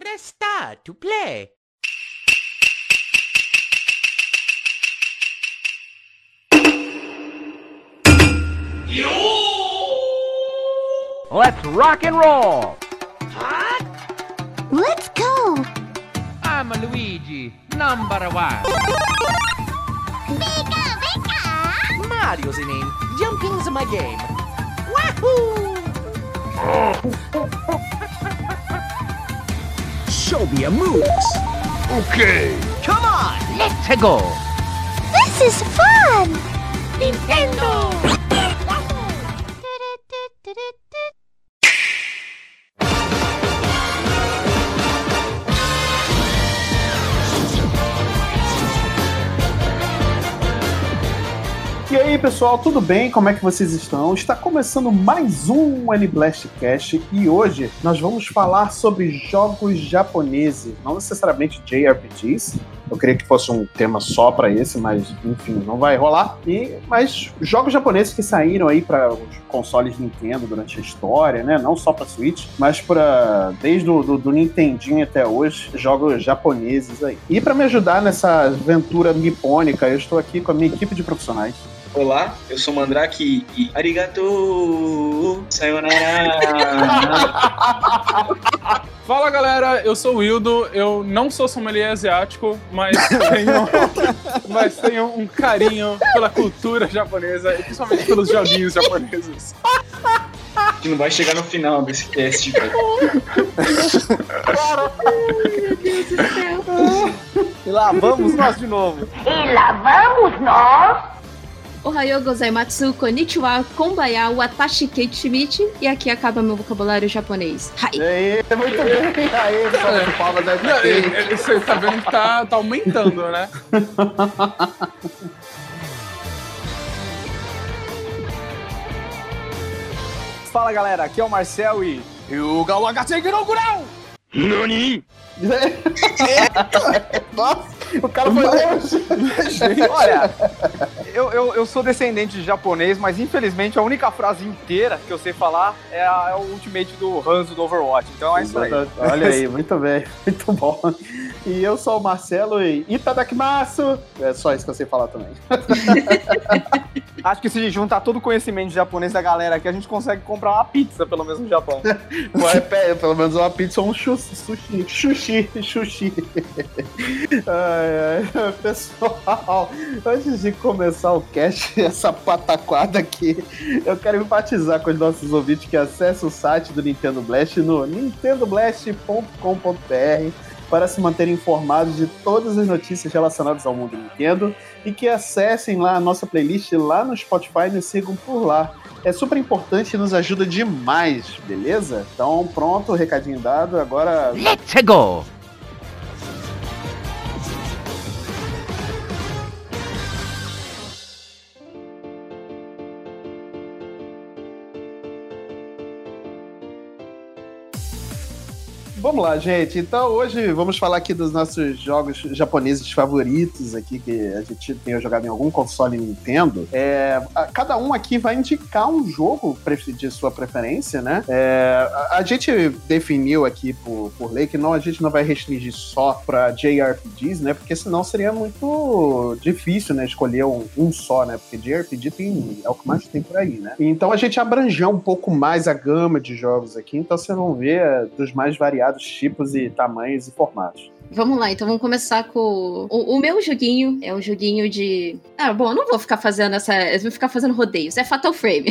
Press star to play. Yo! Let's rock and roll! Let's go! I'm Luigi, number one. Pika, pika! Mario's the name. Jumping's my game. Wahoo! Show me your moves. Okay. Come on! Let's go! This is fun! Nintendo! Pessoal, tudo bem? Como é que vocês estão? Está começando mais um N-Blast e hoje nós vamos falar sobre jogos japoneses, não necessariamente JRPGs. Eu queria que fosse um tema só para esse, mas enfim, não vai rolar. E mas jogos japoneses que saíram aí para os consoles Nintendo durante a história, né? Não só para Switch, mas para desde o do, do Nintendinho até hoje, jogos japoneses aí. E para me ajudar nessa aventura nipônica, eu estou aqui com a minha equipe de profissionais. Olá, eu sou o Mandrake e arigato, sayonara. Fala galera, eu sou o Wildo, eu não sou sommelier asiático, mas tenho, mas tenho um carinho pela cultura japonesa e principalmente pelos joguinhos japoneses. A gente não vai chegar no final desse cast, velho. E lá vamos nós de novo. Ohayou gozaimatsu, konnichiwa, konbaya, watashi keitimichi. E aqui acaba meu vocabulário japonês. Hai. E aí, muito bem. Aí, salva de palmas da ele- Você tá vendo que tá, tá aumentando, né? Fala galera, aqui é o Marcel e. Yuga Gurau! Nani? Nossa, o cara foi longe. Olha, eu, eu, eu sou descendente de japonês, mas infelizmente a única frase inteira que eu sei falar é, a- é o ultimate do Hanzo do Overwatch. Então é isso aí. Olha aí, muito bem, muito bom. E eu sou o Marcelo e Itadakimasu. É só isso que eu sei falar também. Acho que se juntar todo o conhecimento japonês da galera aqui, a gente consegue comprar uma pizza, pelo menos no Japão. Ué, pe- pelo menos uma pizza ou um sushi. Sushi, sushi. Ai, ai. Pessoal, antes de começar o cast, essa pataquada aqui, eu quero enfatizar com os nossos ouvintes que acessem o site do Nintendo Blast no nintendoblast.com.br para se manterem informados de todas as notícias relacionadas ao mundo Nintendo e que acessem lá a nossa playlist lá no Spotify e nos sigam por lá. É super importante e nos ajuda demais, beleza? Então, pronto, recadinho dado. Agora, Let's go! Vamos lá, gente. Então, hoje vamos falar aqui dos nossos jogos japoneses favoritos aqui que a gente tenha jogado em algum console Nintendo. É, a- cada um aqui vai indicar um jogo de sua preferência, né? É, a, a gente definiu aqui por, por lei que não, a gente não vai restringir só para JRPGs, né? Porque senão seria muito difícil, né? Escolher um, um só, né? Porque JRPG tem, é o que mais tem por aí, né? Então a gente abrangeu um pouco mais a gama de jogos aqui, então vocês vão ver é, dos mais variados tipos e tamanhos e formatos. Vamos lá, então vamos começar com. O, o meu joguinho é um joguinho de. Ah, bom, eu não vou ficar fazendo essa. Eu vou ficar fazendo rodeios. É Fatal Frame.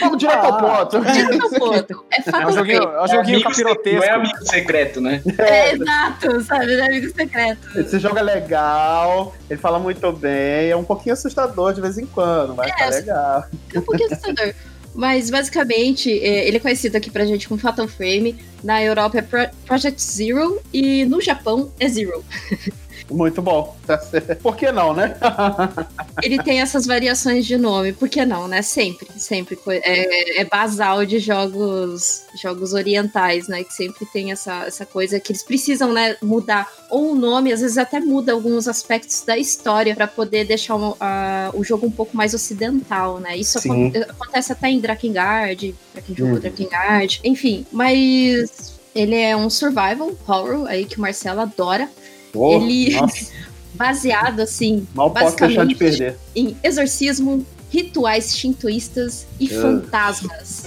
Vamos direto ao ponto. Direto ao ponto. É É um Fatal joguinho, Frame. é um joguinho amigo se- Não é amigo secreto, né? É, exato, sabe? É amigo secreto. Esse jogo é legal, ele fala muito bem, é um pouquinho assustador de vez em quando, mas tá É, legal. É um pouquinho assustador. Mas basicamente, é, ele é conhecido aqui pra gente como Fatal Frame. Na Europa é Pro- Project Zero e no Japão é Zero. Muito bom. Por que não, né? Ele tem essas variações de nome, por que não, né? Sempre, sempre. É, é basal de jogos jogos orientais, né? Que sempre tem essa, essa coisa que eles precisam, né, mudar ou o nome, às vezes até muda alguns aspectos da história pra poder deixar o, a- o jogo um pouco mais ocidental, né? Isso acontece até em Drakengard, pra quem jogou Uhum. Drakengard, enfim, mas ele é um survival horror aí que o Marcelo adora, Pô, Ele- Nossa, baseado assim mal posso deixar de basicamente- perder. em exorcismo, rituais shintoístas e Ah. fantasmas.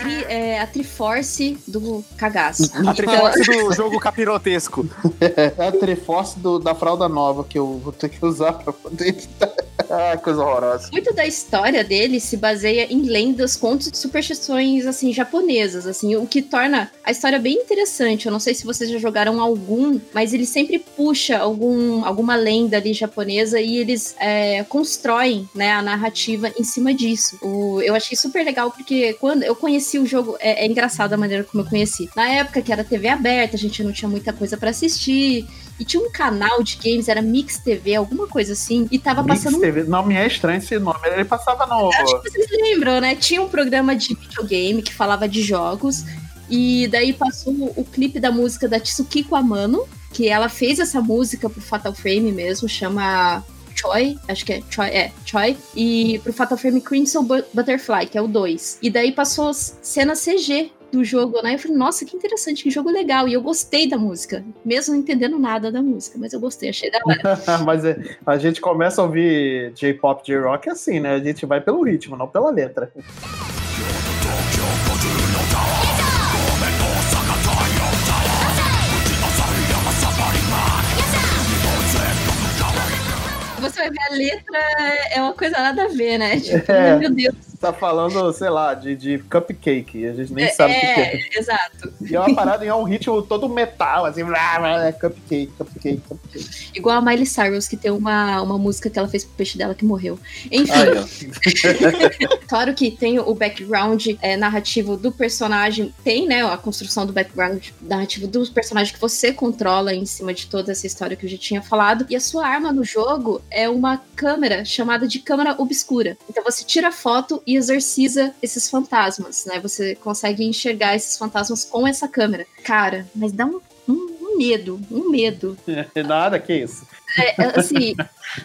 Tri- é, a Triforce do cagaço. A triforce do jogo capirotesco. É a Triforce do- da fralda nova que eu vou ter que usar pra poder editar. ah, coisa horrorosa. Muito da história dele se baseia em lendas, contos e superstições assim japonesas, assim, o que torna a história bem interessante. Eu não sei se vocês já jogaram algum, mas ele sempre puxa algum, alguma lenda ali japonesa e eles é, constroem né, a narrativa em cima disso. O- eu achei super legal porque quando eu conheci o jogo, é, é engraçado a maneira como eu conheci. Na época que era TV aberta, a gente não tinha muita coisa pra assistir. E tinha um canal de games, era Mix TV, alguma coisa assim, e tava Mix passando TV. Não me é estranho esse nome. Ele passava no. Acho que vocês lembram, né? Tinha um programa de videogame que falava de jogos. E daí passou o clipe da música da Tsukiko Amano, que ela fez essa música pro Fatal Frame mesmo, chama Choi, acho que é Choi, é, Choi, e pro Fatal Frame Crimson Bu- Butterfly, que é o 2. E daí passou as cena CG do jogo, né? Eu falei, nossa, que interessante, que jogo legal. E eu gostei da música, mesmo não entendendo nada da música, mas eu gostei, achei da hora. Mas é, a gente começa a ouvir J-pop, J-rock assim, né? A gente vai pelo ritmo, não pela letra. Você vai ver a letra, é uma coisa nada a ver, né? Tipo, É. meu Deus. Tá falando, sei lá, de, de cupcake. A gente nem sabe o que, é. é, exato. E é uma parada e é um ritmo todo metal, assim, blá, blá, é cupcake, cupcake, cupcake. Igual a Miley Cyrus, que tem uma, uma música que ela fez pro peixe dela que morreu. Enfim, claro que tem o background é, narrativo do personagem, tem, né, a construção do background narrativo do personagem que você controla em cima de toda essa história que eu já tinha falado. E a sua arma no jogo é uma câmera chamada de câmera obscura. Então você tira foto e exorciza esses fantasmas, né? Você consegue enxergar esses fantasmas com essa câmera. Cara, mas dá um, um- um medo, um medo. Nada, que isso. É, é, assim,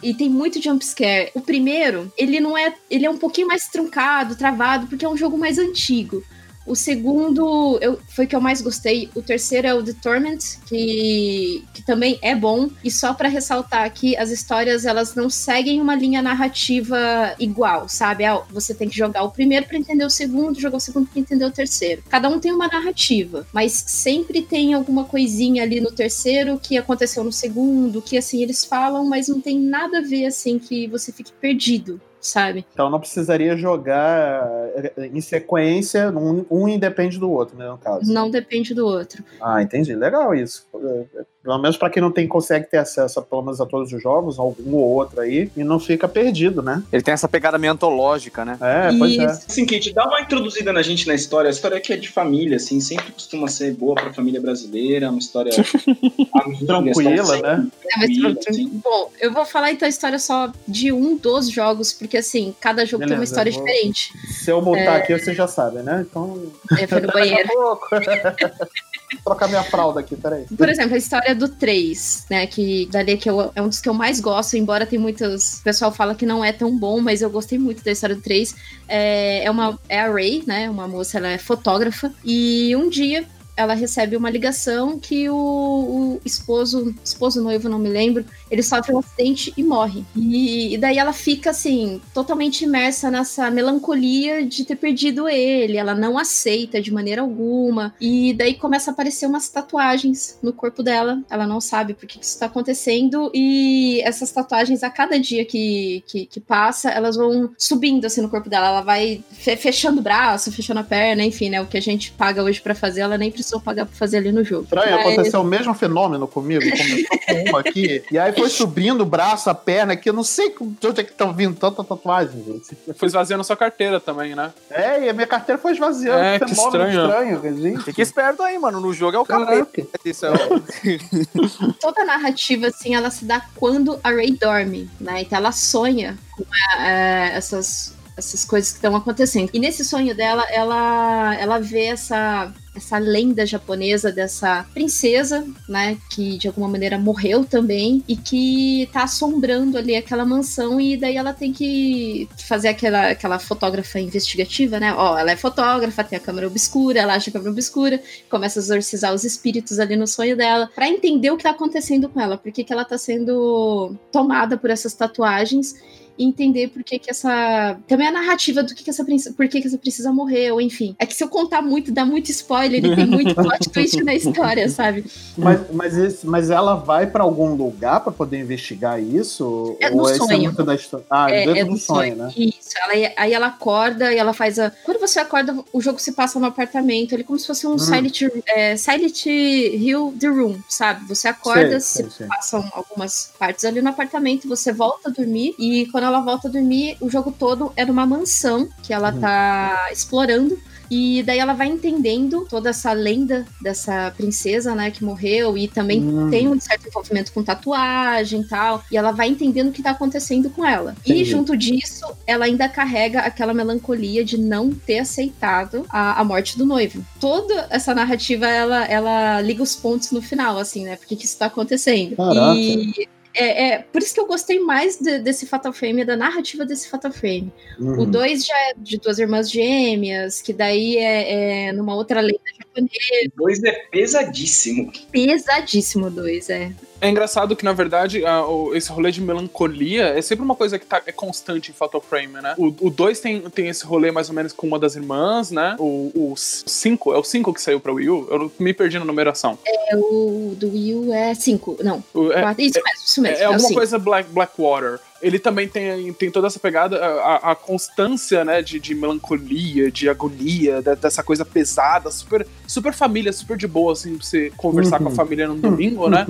e tem muito jumpscare. O primeiro, ele não é. Ele é um pouquinho mais truncado, travado, porque é um jogo mais antigo. O segundo eu, foi que eu mais gostei. O terceiro é o The Torment, que, que também é bom. E só pra ressaltar aqui, as histórias elas não seguem uma linha narrativa igual, sabe? Ah, você tem que jogar o primeiro pra entender o segundo, jogar o segundo pra entender o terceiro. Cada um tem uma narrativa, mas sempre tem alguma coisinha ali no terceiro que aconteceu no segundo, que assim eles falam, mas não tem nada a ver assim que você fique perdido. Sabe? Então não precisaria jogar eh, em sequência, um, um independe do outro, né, no caso. Não depende do outro. Ah, entendi. Legal isso. Pelo menos para quem não tem, consegue ter acesso a, pelo menos a todos os jogos, algum ou outro aí, e não fica perdido, né? Ele tem essa pegada meio antológica, né? É, pois é. Isso. Assim, Kate, dá uma introduzida na gente na história. A história aqui é de família, assim, sempre costuma ser boa pra família brasileira, uma história amiga, Tranquila, sempre né? É, mas tranquila, assim. Bom, eu vou falar então a história só de um dos jogos, porque assim, cada jogo tem uma Beleza, história vou- diferente. Se eu mutar aqui, você já sabe, né? Então. É, foi no banheiro. Trocar minha fralda aqui, peraí. Por exemplo, a história do 3, né? Que dali que eu, é um dos que eu mais gosto, embora tem muitos. O pessoal fala que não é tão bom, mas eu gostei muito da história do 3. É, é, uma, é a Ray, né? Uma moça, ela é fotógrafa. E um dia ela recebe uma ligação que o, o esposo, esposo noivo, não me lembro, ele sofre um acidente e morre. E, e daí ela fica assim, totalmente imersa nessa melancolia de ter perdido ele. Ela não aceita de maneira alguma. E daí começa a aparecer umas tatuagens no corpo dela. Ela não sabe por que isso está acontecendo. E essas tatuagens, a cada dia que, que, que passa, elas vão subindo assim no corpo dela. Ela vai fe- fechando o braço, fechando a perna, enfim, né? O que a gente paga hoje pra fazer, ela nem precisa precisou pagar pra fazer ali no jogo. Estranho, Mas- aconteceu o mesmo fenômeno comigo. Começou com uma aqui, e aí foi subindo o braço, a perna, que eu não sei de onde é que estão vindo tanta tatuagem, gente. Foi esvaziando sua carteira também, né? É, e a minha carteira foi esvaziando. É, que estranho. estranho, gente. Fica esperto aí, mano. No jogo é o capeta. É toda a narrativa, assim, ela se dá quando a Ray dorme, né? Então ela sonha com é, essas, essas coisas que estão acontecendo. E nesse sonho dela, ela, ela vê essa, essa lenda japonesa dessa princesa, né? Que de alguma maneira morreu também e que tá assombrando ali aquela mansão. E daí ela tem que fazer aquela, aquela fotógrafa investigativa, né? Ó, ela é fotógrafa, tem a câmera obscura, ela acha a câmera obscura, começa a exorcizar os espíritos ali no sonho dela, pra entender o que tá acontecendo com ela, por que, ela tá sendo tomada por essas tatuagens entender por que que essa também a narrativa do que que essa princesa, por que que essa princesa morreu, enfim. É que se eu contar muito, dá muito spoiler e tem muito plot twist na história, sabe? Mas, mas, esse- mas ela vai pra algum lugar pra poder investigar isso? É no Ou esse é sonho. muito da história? Ah, É, é do do sonho, sonho. né? Isso, ela, aí ela acorda e ela faz a. Quando você acorda, o jogo se passa no apartamento, ele é como se fosse um Silent, é, Silent Hill The Room, sabe? Você acorda, Sei, se sei, sei. passam algumas partes ali no apartamento, você volta a dormir, e quando ela volta a dormir, o jogo todo é numa mansão que ela tá explorando. E daí ela vai entendendo toda essa lenda dessa princesa, né, que morreu, e também Hum. tem um certo envolvimento com tatuagem e tal. E ela vai entendendo o que tá acontecendo com ela. E Entendi. junto disso, ela ainda carrega aquela melancolia de não ter aceitado a, a morte do noivo. Toda essa narrativa, ela, ela liga os pontos no final, assim, né? Por que que isso tá acontecendo? Caraca. E. É, é, por isso que eu gostei mais de- desse Fatal Frame, da narrativa desse Fatal Frame. O Uhum. 2 já é de duas irmãs gêmeas, que daí é, é numa outra lenda japonesa. O 2 é pesadíssimo. Pesadíssimo o 2, é. É engraçado que, na verdade, a- o- esse rolê de melancolia é sempre uma coisa que tá, é constante em Fatal Frame, né? O 2 tem, tem esse rolê mais ou menos com uma das irmãs, né? O 5, é o 5 que saiu pra Wii U? Eu me perdi na numeração. É o do Wii U é 5, não. O- é, quatro- isso mesmo, isso mesmo. É, é alguma coisa Black, Blackwater. Ele também tem, tem toda essa pegada, a, a constância, né, de, de melancolia, de agonia, de- dessa coisa pesada, super, super família, super de boa, assim, pra você conversar com a família no domingo, né?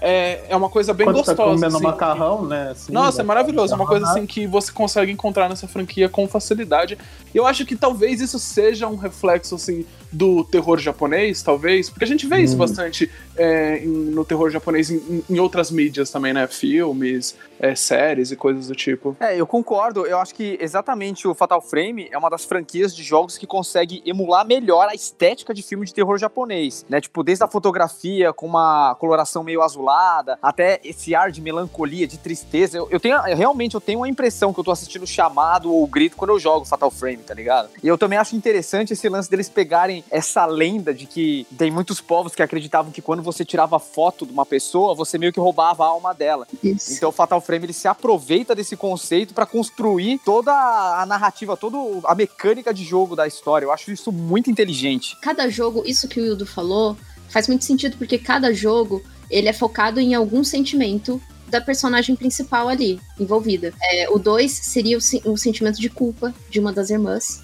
É, é uma coisa bem Quando tá gostosa. comendo assim. macarrão, né? assim, Nossa, é maravilhoso. É uma coisa assim que você consegue encontrar nessa franquia com facilidade. E eu acho que talvez isso seja um reflexo, assim, do terror japonês, talvez. Porque a gente vê isso Hum. bastante é, em- no terror japonês em, em outras mídias também, né? Filmes, é, séries e coisas do tipo. É, eu concordo. Eu acho que exatamente o Fatal Frame é uma das franquias de jogos que consegue emular melhor a estética de filme de terror japonês, né? Tipo, desde a fotografia com uma coloração meio azulada, até esse ar de melancolia, de tristeza. Eu, eu tenho, eu- realmente, eu tenho a impressão que eu tô assistindo chamado ou o grito quando eu jogo Fatal Frame, tá ligado? E eu também acho interessante esse lance deles pegarem essa lenda de que tem muitos povos que acreditavam que quando você tirava foto de uma pessoa, você meio que roubava a alma dela. Isso. Então o Fatal Frame ele se aproveita desse conceito pra construir toda a narrativa, toda a mecânica de jogo da história. Eu acho isso muito inteligente. Cada jogo, isso que o Wildo falou, faz muito sentido porque cada jogo ele é focado em algum sentimento da personagem principal ali, envolvida. É, o 2 seria o sentimento de culpa de uma das irmãs.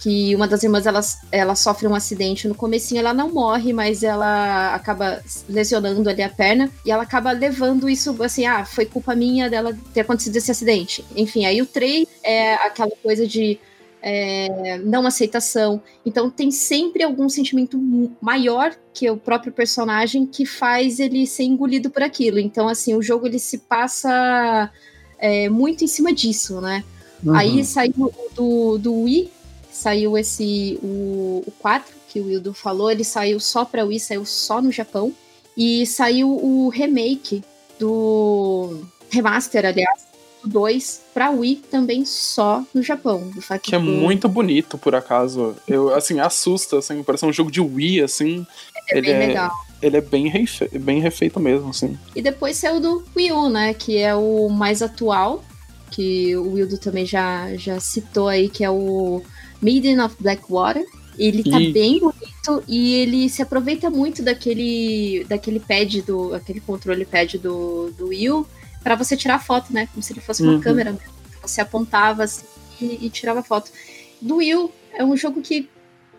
Que uma das irmãs ela, ela sofre um acidente no comecinho, ela não morre, mas ela acaba lesionando ali a perna e ela acaba levando isso assim, ah, foi culpa minha dela ter acontecido esse acidente. Enfim, aí o 3 é aquela coisa de é, não aceitação. Então tem sempre algum sentimento maior que o próprio personagem que faz ele ser engolido por aquilo. Então, assim, o jogo ele se passa é, muito em cima disso, né? Uhum. Aí saiu do, do Wii, saiu esse, o, o 4, que o Wildo falou, ele saiu só pra Wii, saiu só no Japão. E saiu o remake do. Remaster, aliás, do 2 pra Wii também só no Japão. O fato Que é do- muito bonito, por acaso. Eu, assim, assusta, assim, parece um jogo de Wii, assim. é ele bem é- legal. Ele é bem, refe- bem refeito mesmo, assim. E depois saiu do Wii U, né? Que é o mais atual, que o Wildo também já, já citou aí, que é o Maiden of Blackwater. Ele tá Ih. bem bonito e ele se aproveita muito daquele, daquele pad, do, aquele controle pad do, do Wii U pra você tirar foto, né? Como se ele fosse uma Uhum. câmera. mesmo. Você apontava assim, e, e tirava foto. Do Wii U é um jogo que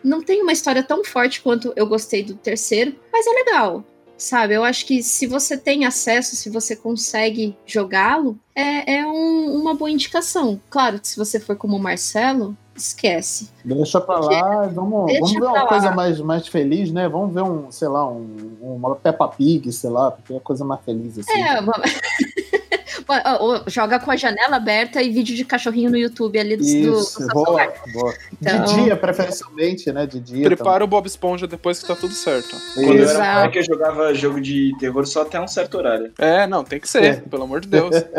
não tem uma história tão forte quanto eu gostei do terceiro, mas é legal. Sabe, eu acho que se você tem acesso, se você consegue jogá-lo, é, é um- uma boa indicação. Claro, se você for como o Marcelo, esquece. Deixa pra lá, vamos, Deixa vamos ver uma lá. coisa mais, mais feliz, né? Vamos ver um, sei lá, um, uma Peppa Pig, sei lá, porque é coisa mais feliz assim. É, uma- Ó, ó, joga com a janela aberta e vídeo de cachorrinho no YouTube ali do, do, do Isso, seu boa, boa. Então- De dia, preferencialmente, né? De dia. Prepara o Bob Esponja depois que tá tudo certo. Quando eu era Exato. moleque, eu jogava jogo de terror só até um certo horário. É, não, tem que ser, pelo amor de Deus.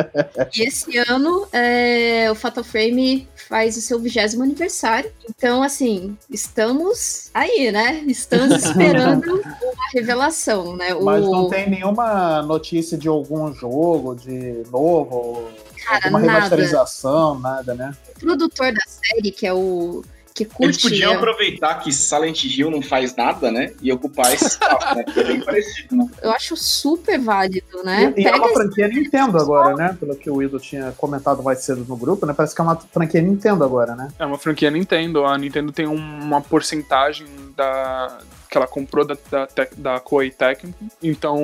E esse ano é, o Fatal Frame faz o seu vigésimo aniversário. Então, assim, estamos aí, né? Estamos esperando uma revelação, né? O, Mas não tem nenhuma notícia de algum jogo de novo, Cara, alguma nada. remasterização, nada, né? produtor da série, que é o. Que Eles curte. podiam é, aproveitar que Silent Hill não faz nada, né? E ocupar esse espaço, né? É bem parecido, né? eu acho super válido, né? E, e é uma esse- franquia Nintendo agora, né? Pelo que o Wildo tinha comentado mais cedo no grupo, né? Parece que é uma franquia Nintendo agora, né? É uma franquia Nintendo. A Nintendo tem um- uma porcentagem da que ela comprou da, da, da Koei Tecmo. Então,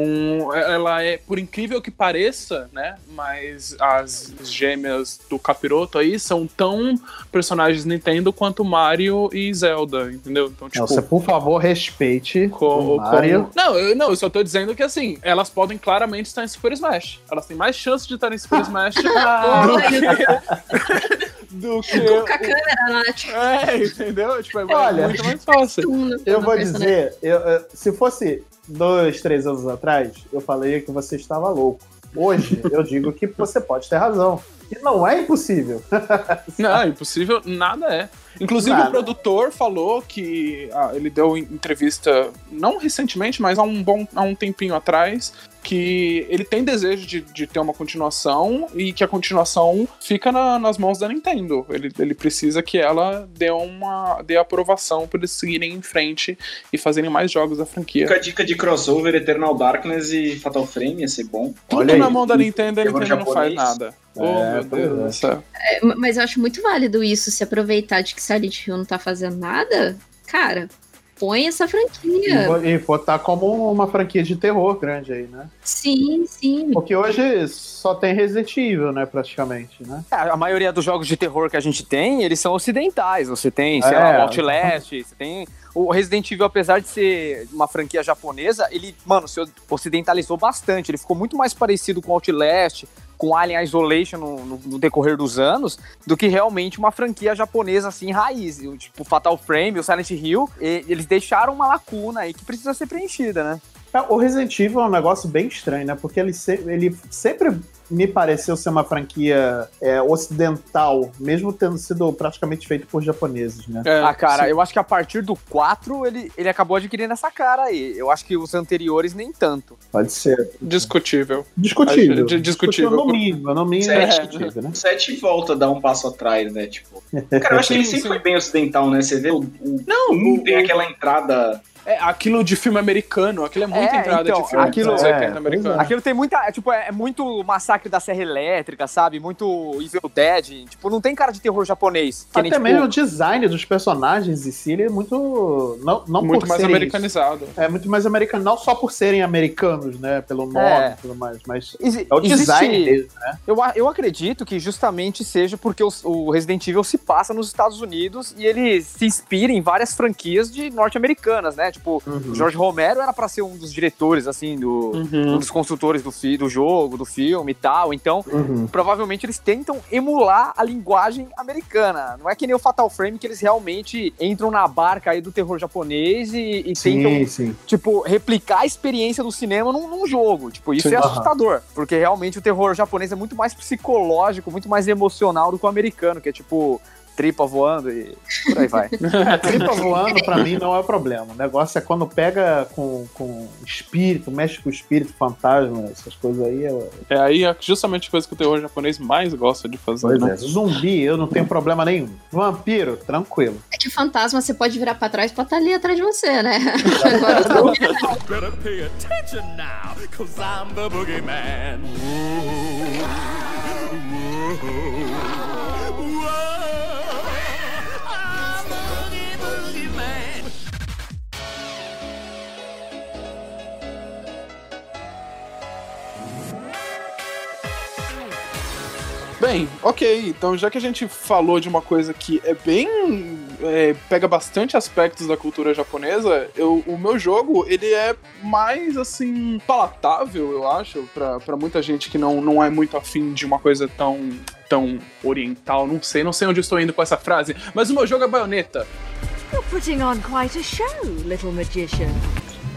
ela é, por incrível que pareça, né? Mas as gêmeas do Capiroto aí são tão personagens Nintendo quanto Mario e Zelda, entendeu? Então, tipo. Não, você, por favor, respeite o Mario. como- Não, eu, não, eu só tô dizendo que assim, elas podem claramente estar em Super Smash. Elas têm mais chance de estar em Super Smash do que. do que Com a câmera lá, tipo, é, entendeu? Tipo, é Olha, muito mais fácil. Eu vou dizer, eu- se fosse dois, três anos atrás, eu falaria que você estava louco. Hoje, eu digo que você pode ter razão. E não é impossível. Não, impossível, nada é. Inclusive, Nada. o produtor falou que ah, ele deu entrevista, não recentemente, mas há um bom há um tempinho atrás, que ele tem desejo de, de ter uma continuação e que a continuação fica na- nas mãos da Nintendo. Ele, ele precisa que ela dê uma dê aprovação para eles seguirem em frente e fazerem mais jogos da franquia. Fica a dica de crossover, Eternal Darkness e Fatal Frame, ia ser bom. Tudo Olha aí. na mão da Nintendo, a Nintendo não faz nada. Oh, É, meu Deus é. do céu. É, mas eu acho muito válido isso, se aproveitar de que Silent Hill não tá fazendo nada, cara, põe essa franquia. e botar como uma franquia de terror grande aí, né? Sim, sim. Porque hoje só tem Resident Evil, né, praticamente, né? É, A maioria dos jogos de terror que a gente tem, eles são ocidentais. Você tem, sei É. lá, o Outlast, você tem. O Resident Evil, apesar de ser uma franquia japonesa, ele, mano, se ocidentalizou bastante. Ele ficou muito mais parecido com Outlast, com Alien Isolation no, no- no decorrer dos anos, do que realmente uma franquia japonesa assim, raiz. O, Tipo, Fatal Frame, o Silent Hill, e- eles deixaram uma lacuna aí que precisa ser preenchida, né? É, O Resident Evil é um negócio bem estranho, né? Porque ele, se- ele sempre me pareceu ser uma franquia é, ocidental, mesmo tendo sido praticamente feito por japoneses, né? É, ah, cara, sim. eu acho que a partir do 4 ele, ele acabou adquirindo essa cara aí. Eu acho que os anteriores nem tanto. Pode ser. discutível. Discutível. Acho- discutível. No mínimo, no mínimo é Sete. discutível, né? 7 volta a dar um passo atrás, né? Tipo. Cara, eu acho que ele Sim, sempre foi bem ocidental, né? Você vê o. o Não, um o- tem aquela entrada. É, aquilo de filme americano, aquilo é muito É, entrada então, de filme aquilo- dos é, 80 pois americano. Aquilo tem muita. É, tipo, é, é muito massacre da Serra Elétrica, sabe? Muito Evil Dead. Tipo, não tem cara de terror japonês. Que nem, Até tipo, mesmo o design dos personagens em si, ele é muito. Não, não muito por mais serem- americanizado. É muito mais americano, não só por serem americanos, né? Pelo nome É. e tudo mais, mas exi- é o existe- design deles, né? Eu, eu acredito que justamente seja porque o, o Resident Evil se passa nos Estados Unidos e ele se inspira em várias franquias de norte-americanas, né? Tipo, Uhum. Jorge Romero era pra ser um dos diretores, assim, do, um Uhum. dos construtores do, fi- do jogo, do filme e tal. Então, Uhum. provavelmente eles tentam emular a linguagem americana. Não é que nem o Fatal Frame que eles realmente entram na barca aí do terror japonês e, e tentam, Sim, tipo, replicar a experiência do cinema num, num jogo. Tipo, isso Sim, é assustador. Porque realmente o terror japonês é muito mais psicológico, muito mais emocional do que o americano, que é tipo tripa voando e por aí vai. É, tripa voando pra mim não é problema. O negócio é quando pega com, com espírito, mexe com espírito, fantasma, essas coisas aí. é- É aí é justamente a coisa que o terror japonês mais gosta de fazer, Pois né? é. Zumbi, eu não tenho problema nenhum. Vampiro, tranquilo. É que fantasma você pode virar pra trás pra estar ali atrás de você, né? Agora não. Better pay attention now, cause I'm the boogeyman. Whoa, Bem, ok. Então, já que a gente falou de uma coisa que é bem. é, pega bastante aspectos da cultura japonesa, eu, o meu jogo, ele é mais, assim, palatável, eu acho, pra muita gente que não, não é muito afim de uma coisa tão. tão oriental. Não sei, não sei onde estou indo com essa frase, mas o meu jogo é baioneta. You're putting on quite a show, little magician.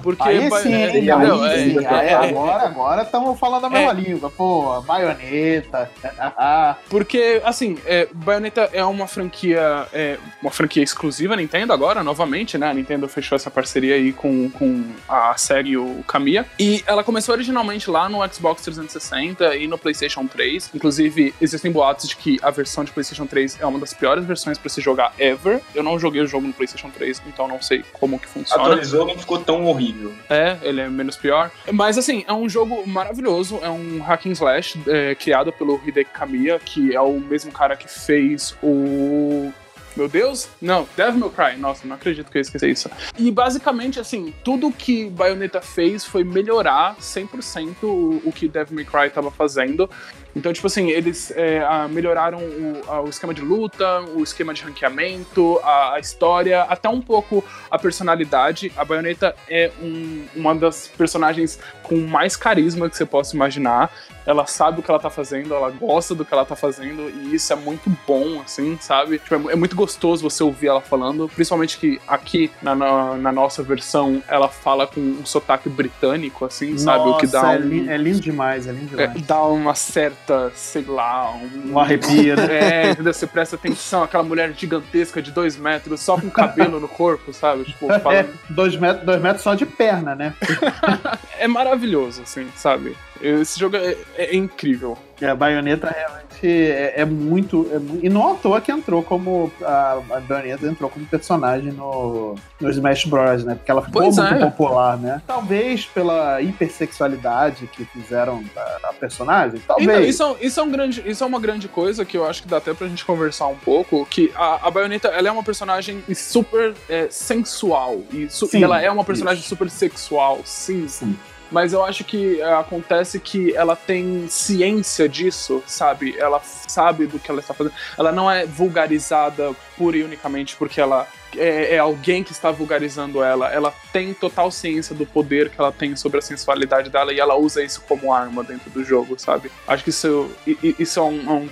Porque Aí ba- sim, é, hein? entendeu? aí sim. É, Aí é, é, agora, agora estamos falando a mesma É. língua. Pô, baioneta. Porque, assim, é, Bayonetta é uma franquia, é, uma franquia exclusiva Nintendo agora, novamente, né? A Nintendo fechou essa parceria aí com, com a série o Kamiya. E ela começou originalmente lá no Xbox 360 e no PlayStation 3. Inclusive, existem boatos de que a versão de PlayStation 3 é uma das piores versões pra se jogar ever. Eu não joguei o jogo no PlayStation 3, então não sei como que funciona. Atualizou, não ficou tão horrível. É, ele é menos pior. Mas assim, é um jogo maravilhoso. É um hack and slash é, criado pelo Hideki Kamiya, que é o mesmo cara que fez o. Meu Deus? Não, Devil May Cry. Nossa, não acredito que eu esqueci isso. E basicamente, assim, tudo que Bayonetta fez foi melhorar 100% o, o que Devil May Cry tava fazendo. Então, tipo assim, eles é, melhoraram o, ah, o esquema de luta, o esquema de ranqueamento, a, a história, até um pouco a personalidade. A Bayonetta é um- uma das personagens com mais carisma que você possa imaginar. Ela sabe o que ela tá fazendo, ela gosta do que ela tá fazendo, e isso é muito bom, assim, sabe? Tipo, é, é muito gostoso você ouvir ela falando, principalmente que aqui na, na, na nossa versão ela fala com um sotaque britânico, assim, sabe? o que dá é, um- é lindo demais, é lindo é, demais. dá uma certa, sei lá, um, Um arrepio, né? É, entendeu? Você presta atenção, aquela mulher gigantesca de dois metros, só com cabelo no corpo, sabe? Tipo, É, falando. dois metros, dois metros só de perna, né? É maravilhoso, assim, sabe? Esse jogo é, é incrível. E a baioneta realmente é, é muito. é e não à toa que entrou como. A, a baioneta entrou como personagem no, no Smash Bros, né? Porque ela ficou Pois muito é. popular, né? Talvez pela hipersexualidade que fizeram da, da personagem. Talvez. Então, isso, é, isso, é um grande, isso é uma grande coisa que eu acho que dá até pra gente conversar um pouco, que a, a Bayonetta, ela é uma personagem super é, sensual, e, su- Sim, e ela é uma personagem super sexual, sim. Sim. Mas eu acho que é, acontece que ela tem ciência disso, sabe? Ela sabe do que ela está fazendo. Ela não é vulgarizada pura e unicamente porque ela é, é alguém que está vulgarizando ela. Ela tem total ciência do poder que ela tem sobre a sensualidade dela e ela usa isso como arma dentro do jogo, sabe? Acho que isso, isso é um, é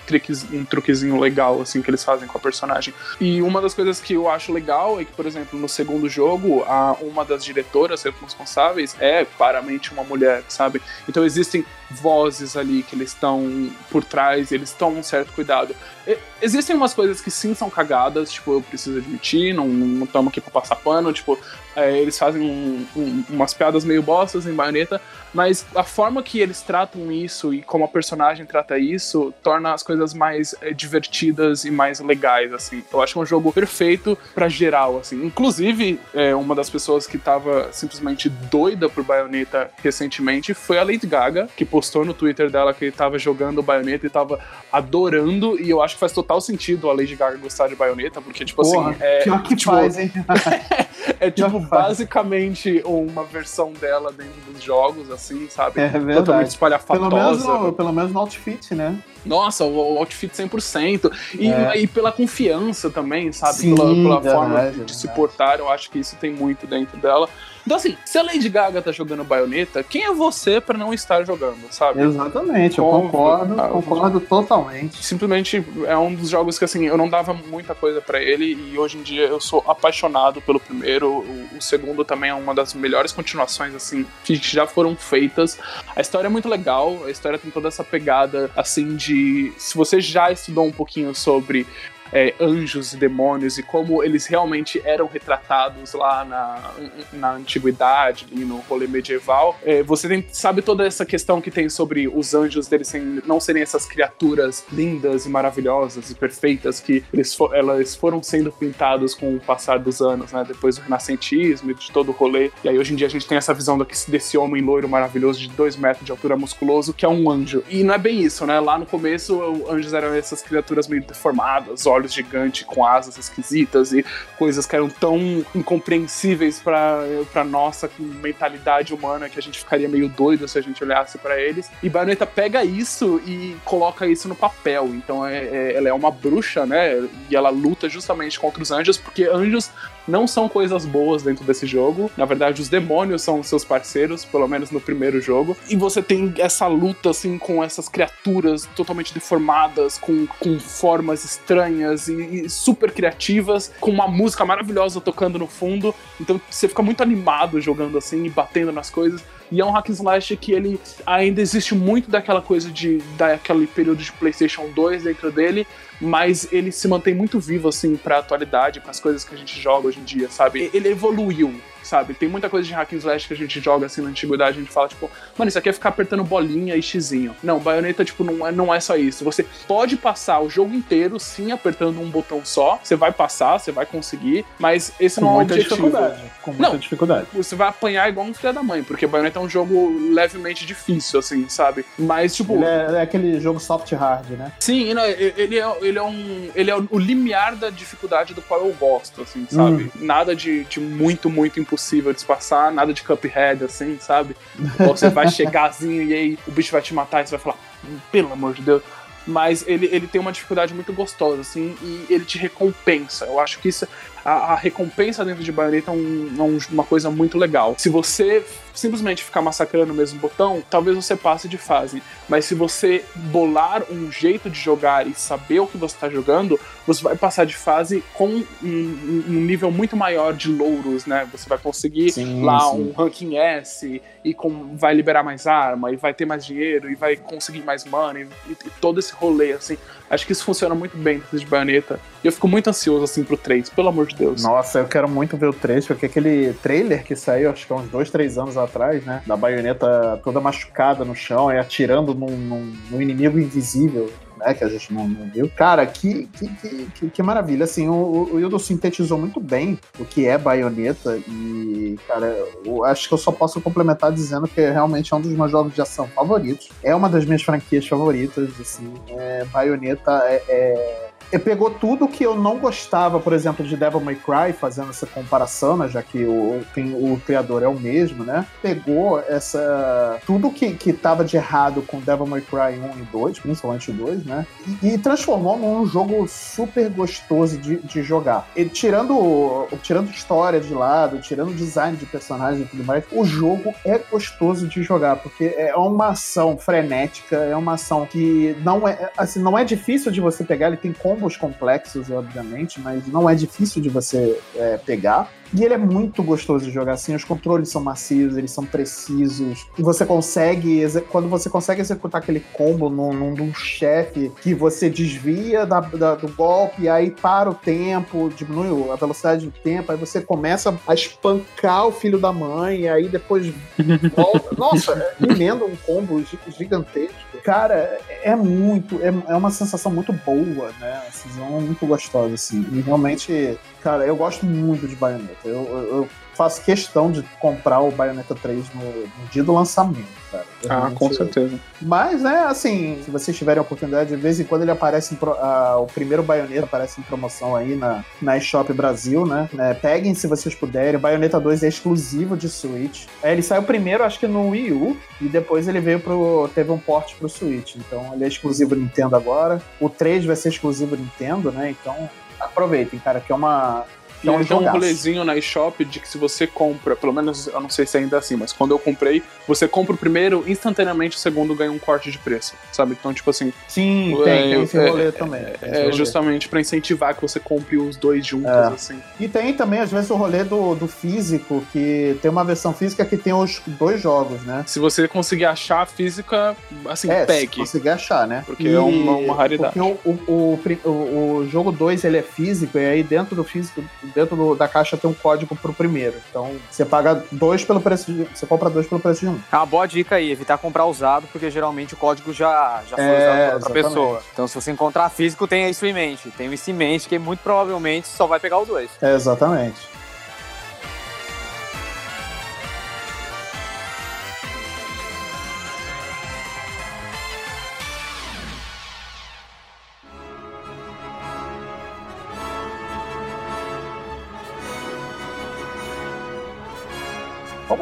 um truquezinho legal, assim, que eles fazem com a personagem. E uma das coisas que eu acho legal é que, por exemplo, no segundo jogo, a, uma das diretoras responsáveis é claramente uma mulher, sabe? Então existem vozes ali que eles estão por trás, eles tomam um certo cuidado. E- existem umas coisas que sim são cagadas, tipo, eu preciso admitir, não estamos aqui pra passar pano, tipo, é, eles fazem um- um- umas piadas meio bostas em baioneta, mas a forma que eles tratam isso e como a personagem trata isso torna as coisas mais é, divertidas e mais legais, assim. Eu acho que é um jogo perfeito pra geral, assim. Inclusive, é, uma das pessoas que tava simplesmente doida por baioneta recentemente foi a Lady Gaga, que postou no Twitter dela que tava jogando baioneta e tava adorando, e eu acho que faz total sentido a Lady Gaga gostar de baioneta, porque, tipo Porra, assim, é, pior que tipo, é tipo basicamente uma versão dela dentro dos jogos, assim, sabe? É verdade. Totalmente Pelo espalhafatosa. menos, no, pelo menos no outfit, né? Nossa, o o outfit 100%. E, É. e pela confiança também, sabe? Sim, pela pela verdade, forma de verdade. se portar, eu acho que isso tem muito dentro dela. Então, assim, se a Lady Gaga tá jogando baioneta, quem é você pra não estar jogando, sabe? Exatamente, eu Óbvio. concordo, Ah, concordo totalmente. Simplesmente é um dos jogos que, assim, eu não dava muita coisa pra ele e hoje em dia eu sou apaixonado pelo primeiro. O, o segundo também é uma das melhores continuações, assim, que já foram feitas. A história é muito legal, a história tem toda essa pegada, assim, de. Se você já estudou um pouquinho sobre. É, anjos e demônios e como eles realmente eram retratados lá na, na antiguidade e no rolê medieval. É, você tem- sabe toda essa questão que tem sobre os anjos deles serem- não serem essas criaturas lindas e maravilhosas e perfeitas que eles, fo- elas foram sendo pintados com o passar dos anos, né? Depois do renascentismo e de todo o rolê. E aí hoje em dia a gente tem essa visão desse, homem loiro maravilhoso de dois metros de altura musculoso, que é um anjo. E não é bem isso, né? Lá no começo, o- anjos eram essas criaturas meio deformadas, olhos olhos gigantes com asas esquisitas e coisas que eram tão incompreensíveis pra nossa mentalidade humana que a gente ficaria meio doido se a gente olhasse pra eles. E Bayonetta pega isso e coloca isso no papel. Então é, é- ela é uma bruxa, né? E ela luta justamente contra os anjos, porque anjos não são coisas boas dentro desse jogo. Na verdade, os demônios são seus parceiros, pelo menos no primeiro jogo. E você tem essa luta, assim, com essas criaturas totalmente deformadas, com, com formas estranhas e, e super criativas, com uma música maravilhosa tocando no fundo. Então você fica muito animado jogando assim e batendo nas coisas. E é um hack slash que ele ainda existe muito daquela coisa de daquele período de PlayStation 2 dentro dele, mas ele se mantém muito vivo assim pra atualidade, para as coisas que a gente joga hoje em dia, sabe? Ele evoluiu, sabe? Tem muita coisa de hack and slash que a gente joga assim na antiguidade, a gente fala tipo, mano, isso aqui é ficar apertando bolinha e xizinho. Não, Bayonetta tipo não é, não é só isso. Você pode passar o jogo inteiro sim apertando um botão só, você vai passar, você vai conseguir, mas esse Com não é o muita objetivo. dificuldade. Com muita Não. dificuldade. Você vai apanhar igual um filho da mãe, porque Bayonetta é um jogo levemente difícil, assim, sabe? Mas, tipo. É, é aquele jogo soft hard, né? Sim, não, ele é, ele é um. Ele é o limiar da dificuldade do qual eu gosto, assim, sabe? Nada de, de muito, muito impossível se passar, nada de Cuphead, assim, sabe? Ou você vai chegarzinho e aí o bicho vai te matar e você vai falar, "Hum, pelo amor de Deus. Mas ele, ele tem uma dificuldade muito gostosa, assim, e ele te recompensa. Eu acho que isso. A, a recompensa dentro de Bayonetta é, um- é um- uma coisa muito legal. Se você simplesmente ficar massacrando o mesmo botão, talvez você passe de fase. Mas se você bolar um jeito de jogar e saber o que você está jogando, você vai passar de fase com um, um- um nível muito maior de louros, né? Você vai conseguir Sim, lá sim. um ranking S e com, vai liberar mais arma e vai ter mais dinheiro e vai conseguir mais money e, e todo esse rolê, assim. Acho que isso funciona muito bem dentro de Bayonetta. E eu fico muito ansioso, assim, pro 3, pelo amor de Deus. Nossa, eu quero muito ver o 3, porque aquele trailer que saiu, acho que há uns dois, três anos atrás, né? Da baioneta toda machucada no chão e atirando num, num- num inimigo invisível. Né, que a gente não, não viu. Cara, que, que, que, que- maravilha. Assim, o, o Hildo sintetizou muito bem o que é baioneta. E, cara, eu acho que eu só posso complementar dizendo que realmente é um dos meus jogos de ação favoritos. É uma das minhas franquias favoritas. Assim, é, baioneta é- é pegou tudo que eu não gostava, por exemplo, de Devil May Cry, fazendo essa comparação, né, já que o, quem- o criador é o mesmo, né? Pegou essa tudo que, que tava de errado com Devil May Cry 1 e 2, principalmente o 2, né? E, e transformou num jogo super gostoso de, de jogar. E tirando, tirando história de lado, tirando design de personagem e tudo mais, o jogo é gostoso de jogar, porque é uma ação frenética, é uma ação que não é, assim, não é difícil de você pegar, ele tem combos complexos, obviamente, mas não é difícil de você é, pegar. E ele é muito gostoso de jogar assim, os controles são macios, eles são precisos. E você consegue, quando você consegue executar aquele combo num, num, num chefe que você desvia da- da- do golpe, aí para o tempo, diminui a velocidade do tempo, aí você começa a espancar o filho da mãe, aí depois volta. Nossa, emenda um combo gi- gigantesco. Cara, é muito, é, é uma sensação muito boa, né? Uma sensação muito gostosa, assim. E realmente, cara, eu gosto muito de Bayonetta. Eu, eu- eu faço questão de comprar o Bayonetta 3 no, no dia do lançamento, cara. Eu Ah, com certeza. Mas, né, assim, se vocês tiverem a oportunidade, de vez em quando ele aparece em pro- ah, o primeiro Bayonetta aparece em promoção aí na, na eShop Brasil, né? É, peguem se vocês puderem. O Bayonetta 2 é exclusivo de Switch. É, ele saiu primeiro, acho que no Wii U, e depois ele veio pro. teve um porte pro Switch. Então ele é exclusivo Nintendo agora. O 3 vai ser exclusivo Nintendo, né? Então aproveitem, cara, que é uma. Que E é um rolezinho na eShop de que se você compra, pelo menos eu não sei se ainda é assim, mas quando eu comprei, você compra o primeiro, instantaneamente o segundo ganha um corte de preço, sabe? Então, tipo assim. Sim, é, tem, tem esse é, rolê também. tem esse É rolê. justamente pra incentivar que você compre os dois juntos, É. assim. E tem também, às vezes, o rolê do, do físico, que tem uma versão física que tem os dois jogos, né? Se você conseguir achar a física, assim, é, se pegue. conseguir achar, né? Porque é uma- uma raridade. Porque o, o, o- o jogo 2 ele é físico, e aí dentro do físico, dentro do- da caixa tem um código pro primeiro. Então você paga dois pelo preço de. Você compra dois pelo preço de um. É uma boa dica aí, evitar comprar usado, porque geralmente o código já, já foi É, usado por outra pessoa. Então, se você encontrar físico, tenha isso em mente. Tenha isso em mente, que muito provavelmente só vai pegar os dois. É, exatamente.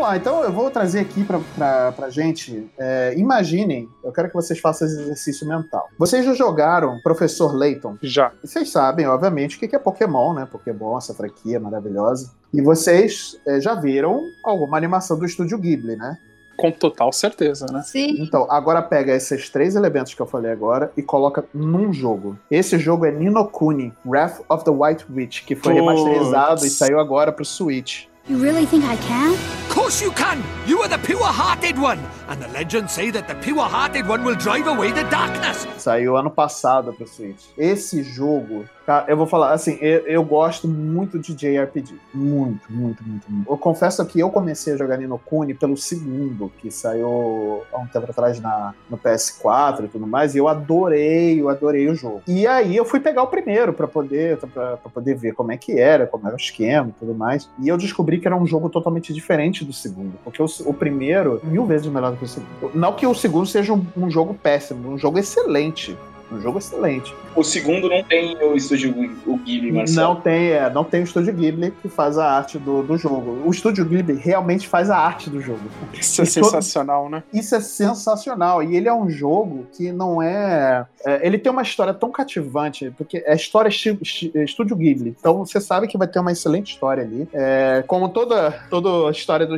Lá, então eu vou trazer aqui pra, pra, pra gente. é, imaginem, eu quero que vocês façam esse exercício mental. Vocês já jogaram Professor Layton? Já. E vocês sabem, obviamente, o que é Pokémon, né? Pokémon, essa franquia maravilhosa. E vocês é, já viram alguma animação do estúdio Ghibli, né? Com total certeza, né? Sim. Então, agora pega esses três elementos que eu falei agora e coloca num jogo. Esse jogo é Nino Kuni, Wrath of the White Witch, que foi Putz. remasterizado e saiu agora pro Switch. You really think I can? Course you can! You are the pure-hearted one! And the legends say that the pure-hearted one will drive away the darkness! Saiu ano passado pro Switch. Esse jogo, cara, eu vou falar assim, eu, eu gosto muito de JRPG. Muito, muito, muito, muito. Eu confesso que eu comecei a jogar Nino Kuni pelo segundo, que saiu há um tempo atrás na, no PS4 e tudo mais, e eu adorei, eu adorei o jogo. E aí eu fui pegar o primeiro pra poder, pra, pra poder ver como é que era, como era o esquema e tudo mais. E eu descobri que era um jogo totalmente diferente do segundo, porque o, o primeiro, mil vezes melhor do que o segundo. Não que o segundo seja um, um jogo péssimo, um jogo excelente. Um jogo excelente. O segundo não tem o estúdio o Ghibli, Marcelo. Não tem, é, não tem o estúdio Ghibli que faz a arte do, do jogo. O estúdio Ghibli realmente faz a arte do jogo. Isso é E todo- sensacional, né? Isso é sensacional. E ele é um jogo que não é. é, ele tem uma história tão cativante, porque é história estúdio Ghibli. Então você sabe que vai ter uma excelente história ali. É, como toda, toda a história do,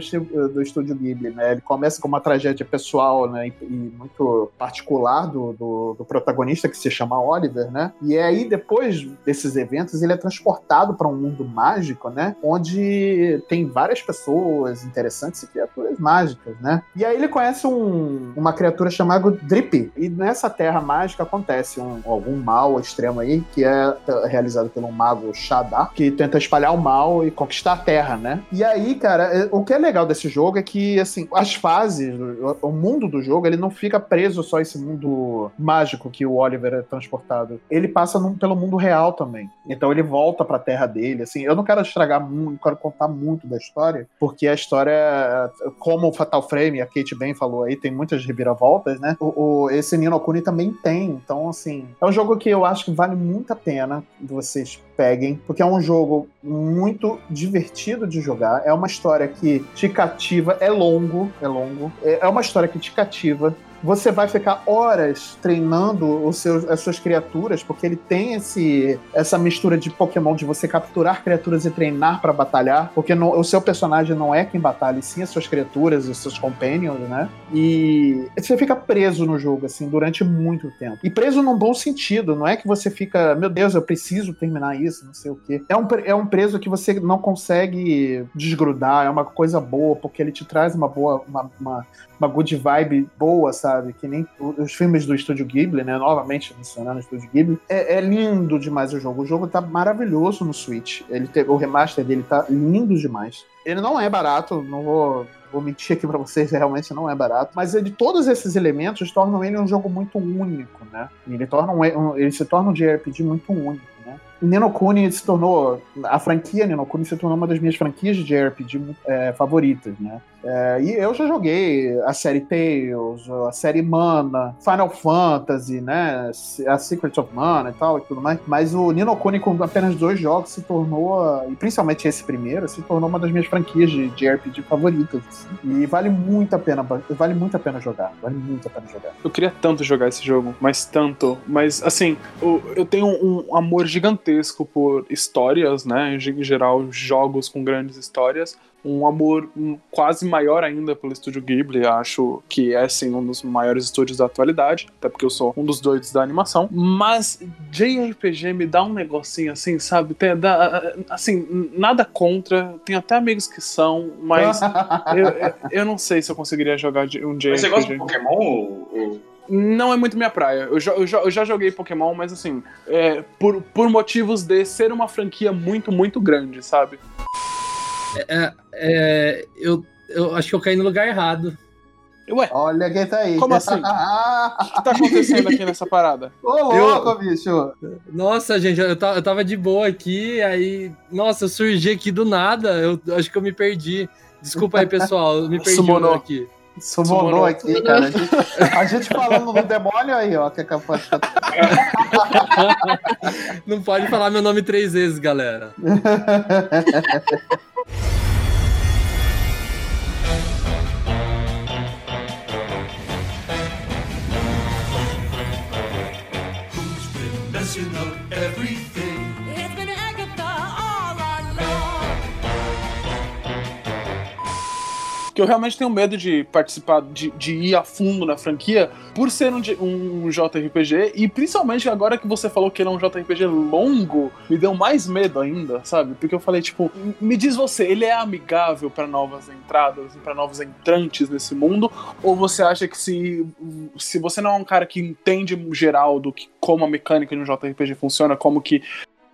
do estúdio Ghibli, né? Ele começa com uma tragédia pessoal, né? E, e muito particular do, do, do protagonista, que se chama Oliver, né? E aí, depois desses eventos, ele é transportado para um mundo mágico, né? Onde tem várias pessoas interessantes e criaturas mágicas, né? E aí ele conhece um- uma criatura chamada Drip. E nessa terra mágica acontece um- algum mal extremo aí, que é é, realizado pelo mago Shadar, que tenta espalhar o mal e conquistar a terra, né? E aí, cara, é- o que é legal desse jogo é que, assim, as fases, o, o mundo do jogo, ele não fica preso só a esse mundo mágico que o Oliver é transportado. Ele passa num- pelo mundo real também. Então ele volta pra terra dele, assim. Eu não quero estragar muito, não quero contar muito da história, porque a história, como o Fatal Frame, a Kate bem falou aí, tem muitas reviravoltas, né? O, o- esse Nino Kuni também tem. Então, assim, é um jogo que eu acho que vale muito a pena vocês peguem, porque é um jogo muito divertido de jogar. É uma história que te cativa, é longo, é longo. É é uma história que te cativa. Você vai ficar horas treinando os seus, as suas criaturas, porque ele tem esse, essa mistura de Pokémon de você capturar criaturas e treinar pra batalhar, porque não- o seu personagem não é quem batalha, e sim as suas criaturas, os seus companions, né? E você fica preso no jogo, assim, durante muito tempo. E preso num bom sentido, não é que você fica, meu Deus, eu preciso terminar isso, não sei o quê. É um, é um preso que você não consegue desgrudar, é uma coisa boa, porque ele te traz uma boa, uma, uma, uma good vibe boa, sabe? Que nem os filmes do Estúdio Ghibli, né? Novamente mencionando o Estúdio Ghibli. É, é lindo demais o jogo. O jogo tá maravilhoso no Switch. Ele te- o remaster dele tá lindo demais. Ele não é barato, não vou. Vou mentir aqui pra vocês, realmente não é barato. Mas ele, todos esses elementos tornam ele um jogo muito único, né? Ele, torna um, ele se torna um JRPG muito único, né? Nino se tornou. A franquia Nino Kuni se tornou uma das minhas franquias de JRPG é, favoritas, né? É, e eu já joguei a série Tales, a série Mana, Final Fantasy, né? A Secret of Mana e tal e tudo mais. Mas o Nino Kuni, com apenas dois jogos, se tornou, e principalmente esse primeiro, se tornou uma das minhas franquias de, de RPG favoritas. assim. E vale muito a pena, vale muito a pena jogar. Vale muito a pena jogar. Eu queria tanto jogar esse jogo, mas tanto. Mas, assim, eu, eu tenho um amor gigantesco por histórias, né? Em geral, jogos com grandes histórias. Um amor quase maior ainda pelo estúdio Ghibli. Acho que é, sim, um dos maiores estúdios da atualidade. Até porque eu sou um dos doidos da animação. Mas JRPG me dá um negocinho assim, sabe? Tem, dá, assim, nada contra. Tem até amigos que são, mas eu, eu, eu não sei se eu conseguiria jogar um JRPG. Mas você gosta de Pokémon? ou- ou- Não é muito minha praia. Eu já, eu já, eu já joguei Pokémon, mas assim, é, por, por motivos de ser uma franquia muito, muito grande, sabe? É, é, eu, eu acho que eu caí no lugar errado. Ué, Olha quem tá aí. Como assim? O que tá acontecendo aqui nessa parada? Ô, louco, bicho! Nossa, gente, eu tava, eu tava de boa aqui, aí. Nossa, eu surgi aqui do nada. Eu acho que eu me perdi. Desculpa aí, pessoal. Eu me perdi Sumonou. aqui. Sumonou Sumonou. aqui, cara. A gente, a gente falando no demônio aí, ó, que é capaz de Não pode falar meu nome três vezes, galera. out. Que eu realmente tenho medo de participar, de, de ir a fundo na franquia, por ser um, um JRPG, e principalmente agora que você falou que ele é um JRPG longo, me deu mais medo ainda, sabe? Porque eu falei, tipo, me diz você, ele é amigável pra novas entradas, pra novos entrantes nesse mundo, ou você acha que se, se você não é um cara que entende geral do que como a mecânica de um JRPG funciona, como que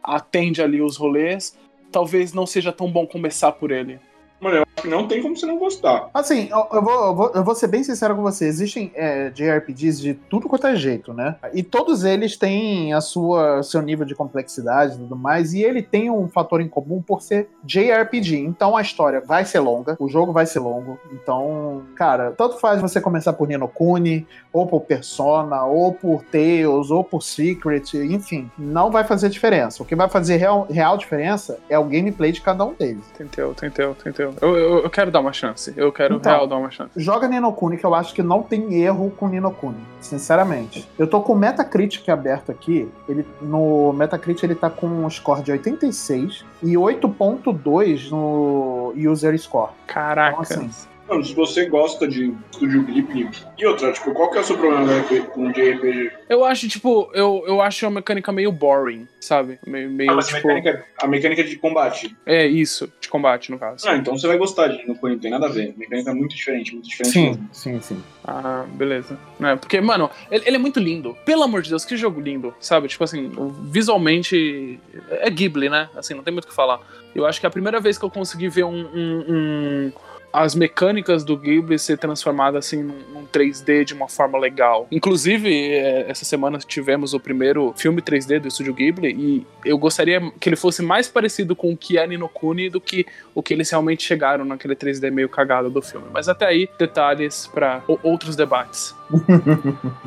atende ali os rolês, talvez não seja tão bom começar por ele. Mano, eu não tem como você não gostar. Assim, eu, eu vou, eu, vou, eu vou ser bem sincero com você. Existem é, JRPGs de tudo quanto é jeito, né? E todos eles têm a sua seu nível de complexidade e tudo mais. E ele tem um fator em comum por ser JRPG. Então a história vai ser longa, o jogo vai ser longo. Então, cara, tanto faz você começar por Nino Kuni, ou por Persona, ou por Tales, ou por Secret, enfim, não vai fazer diferença. O que vai fazer real, real diferença é o gameplay de cada um deles. Tenteu, tenteu, tenteu. Eu, eu, eu quero dar uma chance. Eu quero Então. real dar uma chance. Joga Nino Kuni, que eu acho que não tem erro com Nino Kuni, sinceramente. Eu tô com o Metacritic aberto aqui. Ele, no Metacritic ele tá com um score de 86 e 8.2 no User Score. Caraca. Então, assim, Mano, se você gosta de Studio Ghibli. E outra, tipo, qual que é o seu problema com JRPG? Eu acho, tipo, eu, eu acho a mecânica meio boring, sabe? Meio, meio Ah, mas tipo. a, mecânica, a mecânica de combate. É isso, de combate, no caso. Ah, então você vai gostar de Kuni, não tem nada a ver. A mecânica é muito diferente, muito diferente sim, mesmo. sim, sim. Ah, beleza. É, porque, mano, ele, ele é muito lindo. Pelo amor de Deus, que jogo lindo, sabe? Tipo assim, visualmente. É Ghibli, né? Assim, não tem muito o que falar. Eu acho que é a primeira vez que eu consegui ver um. um- um- as mecânicas do Ghibli ser transformadas assim num, num 3D de uma forma legal. Inclusive, é, essa semana tivemos o primeiro filme 3D do estúdio Ghibli e eu gostaria que ele fosse mais parecido com o que é Nino Kuni do que o que eles realmente chegaram naquele 3D meio cagado do filme. Mas até aí, detalhes para outros debates.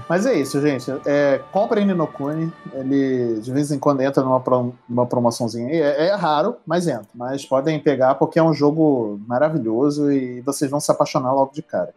Mas é isso, gente. É, comprem Nino Kuni. Ele de vez em quando entra numa, numa promoçãozinha. É, é raro, mas entra. Mas podem pegar porque é um jogo maravilhoso e vocês vão se apaixonar logo de cara.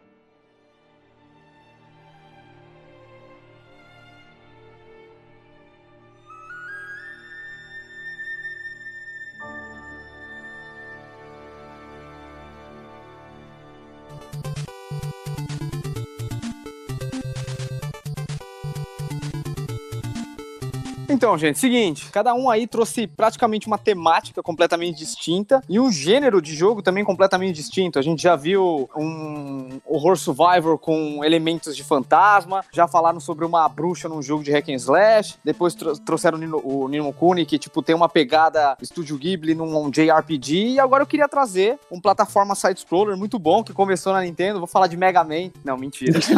Então, gente, seguinte, cada um aí trouxe praticamente uma temática completamente distinta e um gênero de jogo também completamente distinto. A gente já viu um horror survivor com elementos de fantasma, já falaram sobre uma bruxa num jogo de hack and slash, depois tro- trouxeram o Nino, o Nino Kuni, que tipo tem uma pegada Studio Ghibli num JRPG, e agora eu queria trazer um plataforma side-scroller muito bom que começou na Nintendo, vou falar de Mega Man. Não, mentira.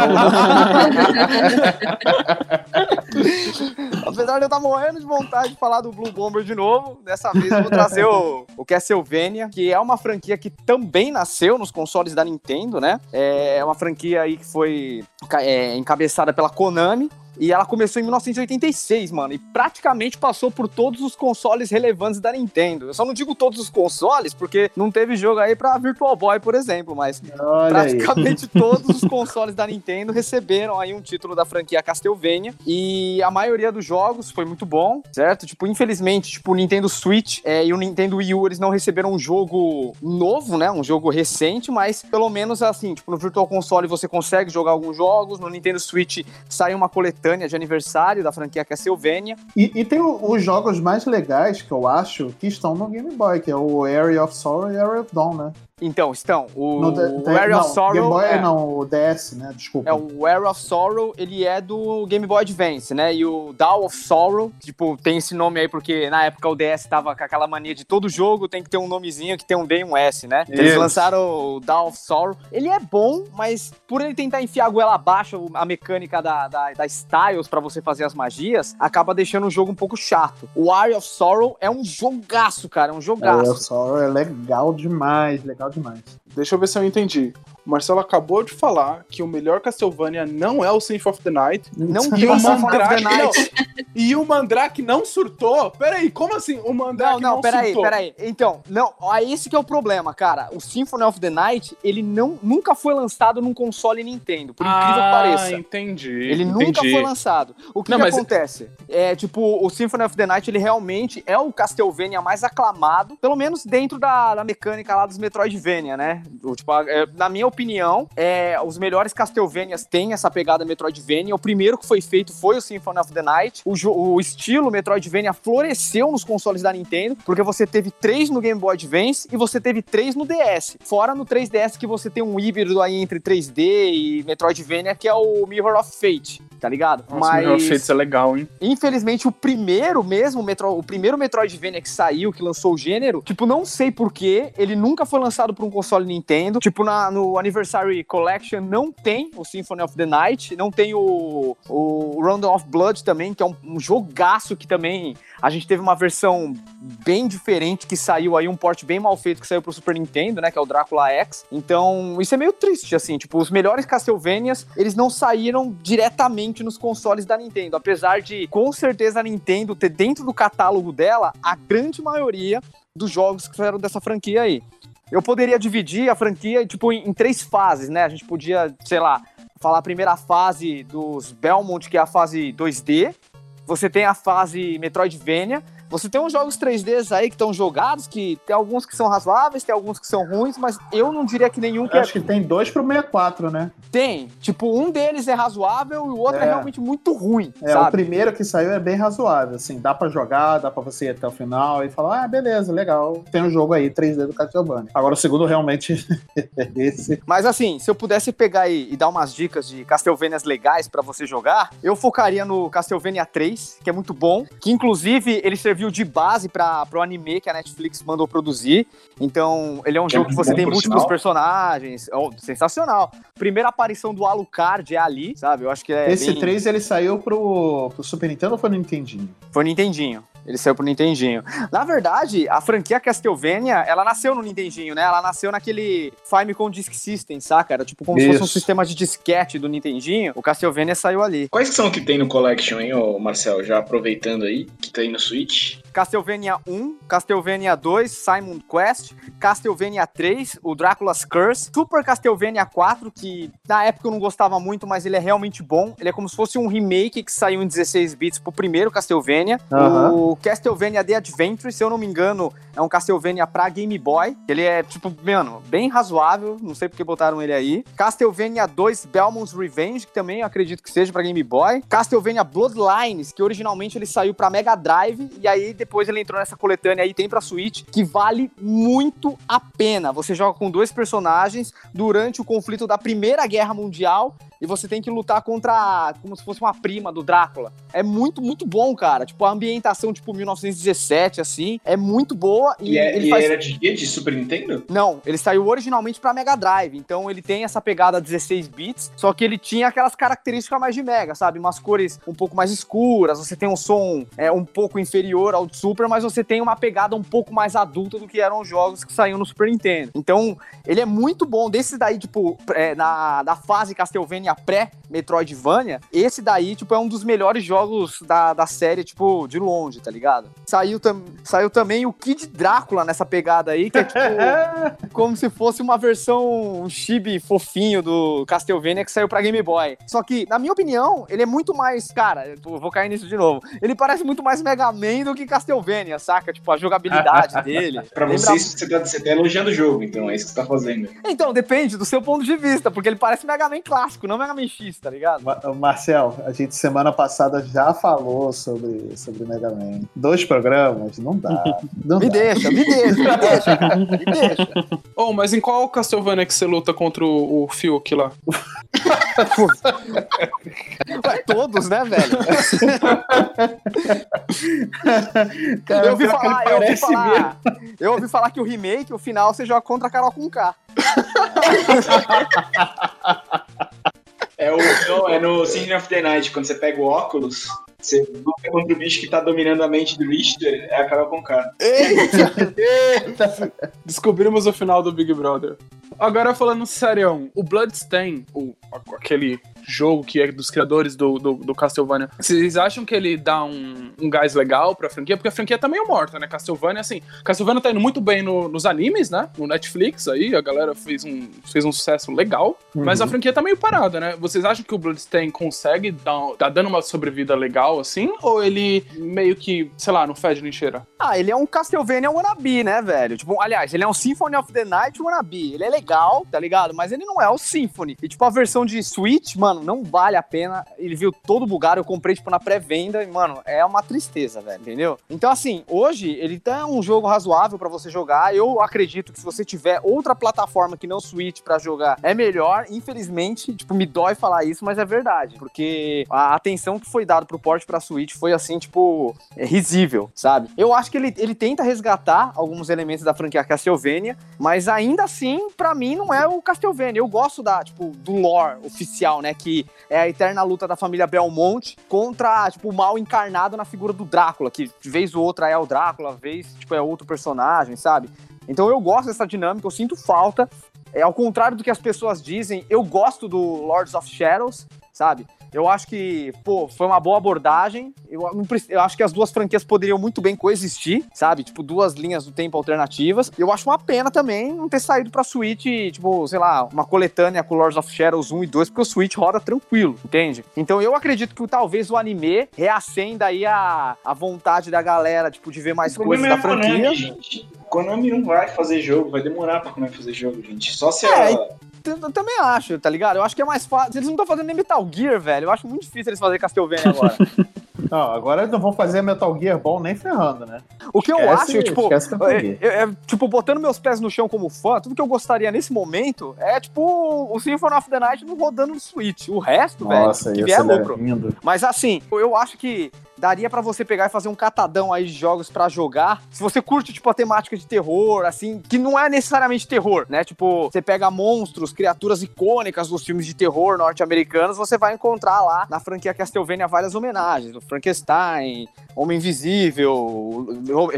Apesar de eu estar morrendo de vontade de falar do Blue Bomber de novo, dessa vez vou trazer o, o Castlevania, que é uma franquia que também nasceu nos consoles da Nintendo, né? É uma franquia aí que foi é, encabeçada pela Konami. E ela começou em 1986, mano, e praticamente passou por todos os consoles relevantes da Nintendo. Eu só não digo todos os consoles, porque não teve jogo aí pra Virtual Boy, por exemplo, mas Olha aí. praticamente todos os consoles da Nintendo receberam aí um título da franquia Castlevania e a maioria dos jogos foi muito bom, certo? Tipo, infelizmente, tipo, o Nintendo Switch é, e o Nintendo Wii U, eles não receberam um jogo novo, né? Um jogo recente, mas pelo menos assim, tipo, no Virtual Console você consegue jogar alguns jogos, no Nintendo Switch saiu uma coletânea de aniversário da franquia Castlevania. E, e tem os jogos mais legais que eu acho que estão no Game Boy, que é o Area of Sorrow e Area of Dawn, né? Então, estão, o, No o D- Area não, of Sorrow Game Boy é- não, o DS, né? Desculpa. É, o Era of Sorrow, ele é do Game Boy Advance, né? E o Dawn of Sorrow, tipo, tem esse nome aí porque na época o DS tava com aquela mania de todo jogo tem que ter um nomezinho que tem um D e um S, né? Eles Isso. lançaram o Dawn of Sorrow. Ele é bom, mas por ele tentar enfiar a goela abaixo a mecânica da, da, da Styles pra você fazer as magias, acaba deixando o jogo um pouco chato. O Area of Sorrow é um jogaço, cara, é um Area jogaço. of Sorrow é legal demais, legal demais. Deixa eu ver se eu entendi. O Marcelo acabou de falar que o melhor Castlevania não é o Symphony of the Night. Não e o Mandrake. Night. E o Mandrake não surtou? Peraí, como assim? O Mandrake Não, não, não, peraí, surtou? peraí. Então, não, ó, esse que é o problema, cara. O Symphony of the Night, ele não, nunca foi lançado num console Nintendo, por incrível que Ah, pareça. entendi. Ele entendi. nunca foi lançado. O que, Não, que mas- acontece? É, tipo, o Symphony of the Night, ele realmente é o Castlevania mais aclamado, pelo menos dentro da, da mecânica lá dos Metroidvania, né? O, tipo, é, na minha opinião, é, os melhores Castlevanias têm essa pegada Metroidvania. O primeiro que foi feito foi o Symphony of the Night. O, o estilo Metroidvania floresceu nos consoles da Nintendo, porque você teve três no Game Boy Advance e você teve três no DS. Fora no 3DS que você tem um híbrido aí entre 3D e Metroidvania, que é o Mirror of Fate, tá ligado? Nossa, Mirror of Fates é legal, hein? Infelizmente, o primeiro mesmo, Metro, o primeiro Metroidvania que saiu, que lançou o gênero, tipo, não sei porquê, ele nunca foi lançado por um console Nintendo. Tipo, na, no Anniversary Collection não tem o Symphony of the Night, não tem o, o Round of Blood também, que é um, um jogaço que também a gente teve uma versão bem diferente que saiu aí, um port bem mal feito que saiu pro Super Nintendo, né, que é o Drácula X. Então, isso é meio triste, assim, tipo, os melhores Castlevanias, eles não saíram diretamente nos consoles da Nintendo, apesar de, com certeza, a Nintendo ter dentro do catálogo dela a grande maioria dos jogos que saíram dessa franquia aí. Eu poderia dividir a franquia, tipo, em, em três fases, né? A gente podia, sei lá, falar a primeira fase dos Belmont, que é a fase 2D, você tem a fase Metroidvania. Você tem uns jogos 3Ds aí que estão jogados, que tem alguns que são razoáveis, tem alguns que são ruins, mas eu não diria que nenhum que Eu é... acho que tem dois pro 64, né? Tem. Tipo, um deles é razoável e o outro é, É. realmente muito ruim, É, sabe? o primeiro que saiu é bem razoável, assim, dá pra jogar, dá pra você ir até o final e falar, ah, beleza, legal, tem um jogo aí, 3D do Castlevania. Agora o segundo realmente é esse. Mas assim, se eu pudesse pegar aí e dar umas dicas de Castlevanias legais pra você jogar, eu focaria no Castlevania 3, que é muito bom, que inclusive ele serviu de base para pro anime que a Netflix mandou produzir. Então, ele é um Que é jogo que você tem múltiplos sinal. personagens, oh, sensacional. Primeira aparição do Alucard é ali, sabe? Eu acho que é esse bem... 3 ele saiu pro, pro Super Nintendo ou foi no Nintendinho? Foi Nintendinho. Ele saiu pro Nintendinho. Na verdade, a franquia Castlevania, ela nasceu no Nintendinho, né? Ela nasceu naquele Famicom Disk System, saca? Era tipo como se fosse um Isso. sistema de disquete do Nintendinho. O Castlevania saiu ali. Quais que são que tem no Collection, hein, ô Marcel? Já aproveitando aí, que tem no Switch. Castlevania 1, Castlevania 2, Simon Quest, Castlevania 3, o Drácula's Curse, Super Castlevania 4, que na época eu não gostava muito, mas ele é realmente bom. Ele é como se fosse um remake que saiu em 16 bits pro primeiro Castlevania. O Castlevania The Adventure, se eu não me engano, é um Castlevania pra Game Boy. Ele é, tipo, mano, bem razoável, não sei porque botaram ele aí. Castlevania 2 Belmont's Revenge, que também eu acredito que seja pra Game Boy. Castlevania Bloodlines, que originalmente ele saiu pra Mega Drive, e aí depois ele entrou nessa coletânea aí, tem pra Switch, que vale muito a pena. Você joga com dois personagens durante o conflito da Primeira Guerra Mundial, e você tem que lutar contra, como se fosse uma prima do Drácula. É muito, muito bom, cara. Tipo, a ambientação, tipo, 1917, assim, é muito boa. E, E, é- ele e faz... era de? De Super Nintendo? Não, ele saiu originalmente pra Mega Drive, então ele tem essa pegada 16 bits, só que ele tinha aquelas características mais de Mega, sabe? Umas cores um pouco mais escuras, você tem um som é, um pouco inferior ao do Super, mas você tem uma pegada um pouco mais adulta do que eram os jogos que saíam no Super Nintendo. Então, ele é muito bom. Desses daí, tipo, é, na, da fase Castlevania pré-Metroidvania, esse daí, tipo, é um dos melhores jogos da, da série, tipo, de longe, tá ligado? Saiu, tam, saiu também o Kid Drácula nessa pegada aí, que é tipo como se fosse uma versão um chibi fofinho do Castlevania que saiu pra Game Boy. Só que, na minha opinião, ele é muito mais. Cara, eu vou cair nisso de novo. Ele parece muito mais Mega Man do que Castlevania, saca? Tipo, a jogabilidade dele. Pra Lembra- vocês, você tá, você tá elogiando o jogo, então é isso que você tá fazendo. Então, depende do seu ponto de vista, porque ele parece Mega Man clássico, não Mega Man X, tá ligado? Ma- Marcel, a gente semana passada já falou sobre, sobre Mega Man. Dois programas, não dá. Não Me dá. deixa, me deixa, me deixa, cara. Me deixa. Oh, mas em qual Castlevania que você luta contra o, o Fiuk lá? Ué, todos, né, velho? Cara, eu ouvi falar, eu ouvi falar. Eu ouvi falar que o remake, o final, você joga contra a Carol com K. É, o, não, é no Symphony of the Night, quando você pega o óculos, você luta contra o bicho que tá dominando a mente do Richter, é a Carol com K. Descobrimos o final do Big Brother. Agora falando sério, o Bloodstain, o, aquele jogo que é dos criadores do, do, do Castlevania. Vocês acham que ele dá um, um gás legal pra franquia? Porque a franquia tá meio morta, né? Castlevania, assim, Castlevania tá indo muito bem no- nos animes, né? No Netflix aí, a galera fez um, fez um sucesso legal, mas a franquia tá meio parada, né? Vocês acham que o Bloodstained consegue dar, tá dando uma sobrevida legal, assim? Ou ele meio que, sei lá, não fede nem cheira? Ah, ele é um Castlevania wannabe, né, velho? Tipo, aliás, ele é um Symphony of the Night wannabe. Ele é legal, tá ligado? Mas ele não é o Symphony. E, tipo, a versão de Switch, mano, não vale a pena. Ele viu todo bugado, eu comprei, tipo, na pré-venda e, mano, é uma tristeza, velho, entendeu? Então, assim, hoje ele tá um jogo razoável pra você jogar. Eu acredito que se você tiver outra plataforma que não Switch pra jogar, é melhor. Infelizmente, tipo, me dói falar isso, mas é verdade. Porque a atenção que foi dada pro porte pra Switch foi, assim, tipo, é risível, sabe? Eu acho que ele, ele tenta resgatar alguns elementos da franquia Castlevania, mas ainda assim, pra mim, não é o Castlevania. Eu gosto da, tipo, do lore oficial, né? Que é a eterna luta da família Belmont contra, tipo, o mal encarnado na figura do Drácula, que de vez ou outra é o Drácula, vez, tipo, é outro personagem, sabe? Então eu gosto dessa dinâmica, eu sinto falta. É, ao contrário do que as pessoas dizem, eu gosto do Lords of Shadows, sabe? Eu acho que, pô, foi uma boa abordagem. Eu, eu acho que as duas franquias poderiam muito bem coexistir, sabe? Tipo, duas linhas do tempo alternativas. Eu acho uma pena também não ter saído pra Switch, tipo, sei lá, uma coletânea com Lords of Shadows 1 e 2, porque o Switch roda tranquilo, entende? Então eu acredito que talvez o anime reacenda aí a, a vontade da galera, tipo, de ver mais coisas da é franquia. Konami, gente. Konami não vai fazer jogo, vai demorar pra Konami fazer jogo, gente. Só se É, ela... Eu eu também acho, tá ligado? Eu acho que é mais fácil. Eles não estão fazendo nem Metal Gear, velho. Eu acho muito difícil eles fazerem Castlevania agora. Não, agora eles não vão fazer Metal Gear bom nem ferrando, né? O que eu Esquece- acho, tipo, é, é- é, tipo, botando meus pés no chão como fã, tudo que eu gostaria nesse momento é, tipo, o Symphony of the Night rodando no Switch. O resto, Nossa, velho, que vier é lucro. lindo. Mas assim, eu acho que daria pra você pegar e fazer um catadão aí de jogos pra jogar. Se você curte, tipo, a temática de terror, assim, que não é necessariamente terror, né? Tipo, você pega monstros, criaturas icônicas dos filmes de terror norte-americanos, você vai encontrar lá na franquia Castlevania várias homenagens. O Frankenstein, Homem Invisível,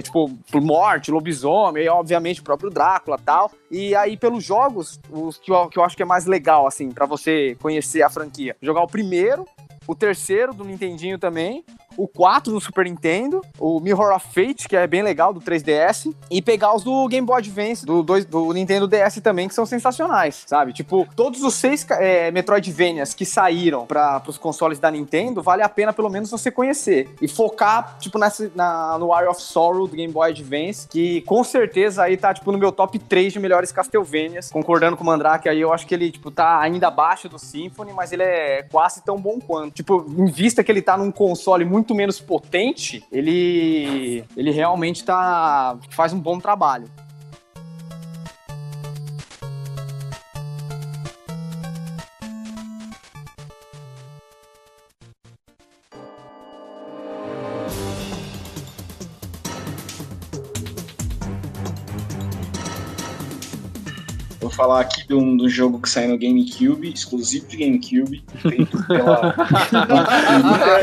tipo, Morte, Lobisomem, e obviamente o próprio Drácula tal. E aí, pelos jogos, os que eu, que eu acho que é mais legal, assim, pra você conhecer a franquia. Jogar o primeiro, o terceiro do Nintendinho também, o 4 do Super Nintendo, o Mirror of Fate, que é bem legal, do 3DS, e pegar os do Game Boy Advance, do, dois- do Nintendo DS também, que são sensacionais, sabe? Tipo, todos os seis é, Metroidvanias que saíram para os consoles da Nintendo, vale a pena pelo menos você conhecer. E focar, tipo, nessa, na, no Wire of Sorrow do Game Boy Advance, que com certeza aí tá, tipo, no meu top 3 de melhores Castlevanias, concordando com o Mandrake aí, eu acho que ele, tipo, tá ainda abaixo do Symphony, mas ele é quase tão bom quanto. Tipo, em vista que ele tá num console muito menos potente, ele, ele realmente tá, faz um bom trabalho. Falar aqui de um, do jogo que saiu no GameCube, exclusivo de GameCube, feito pela.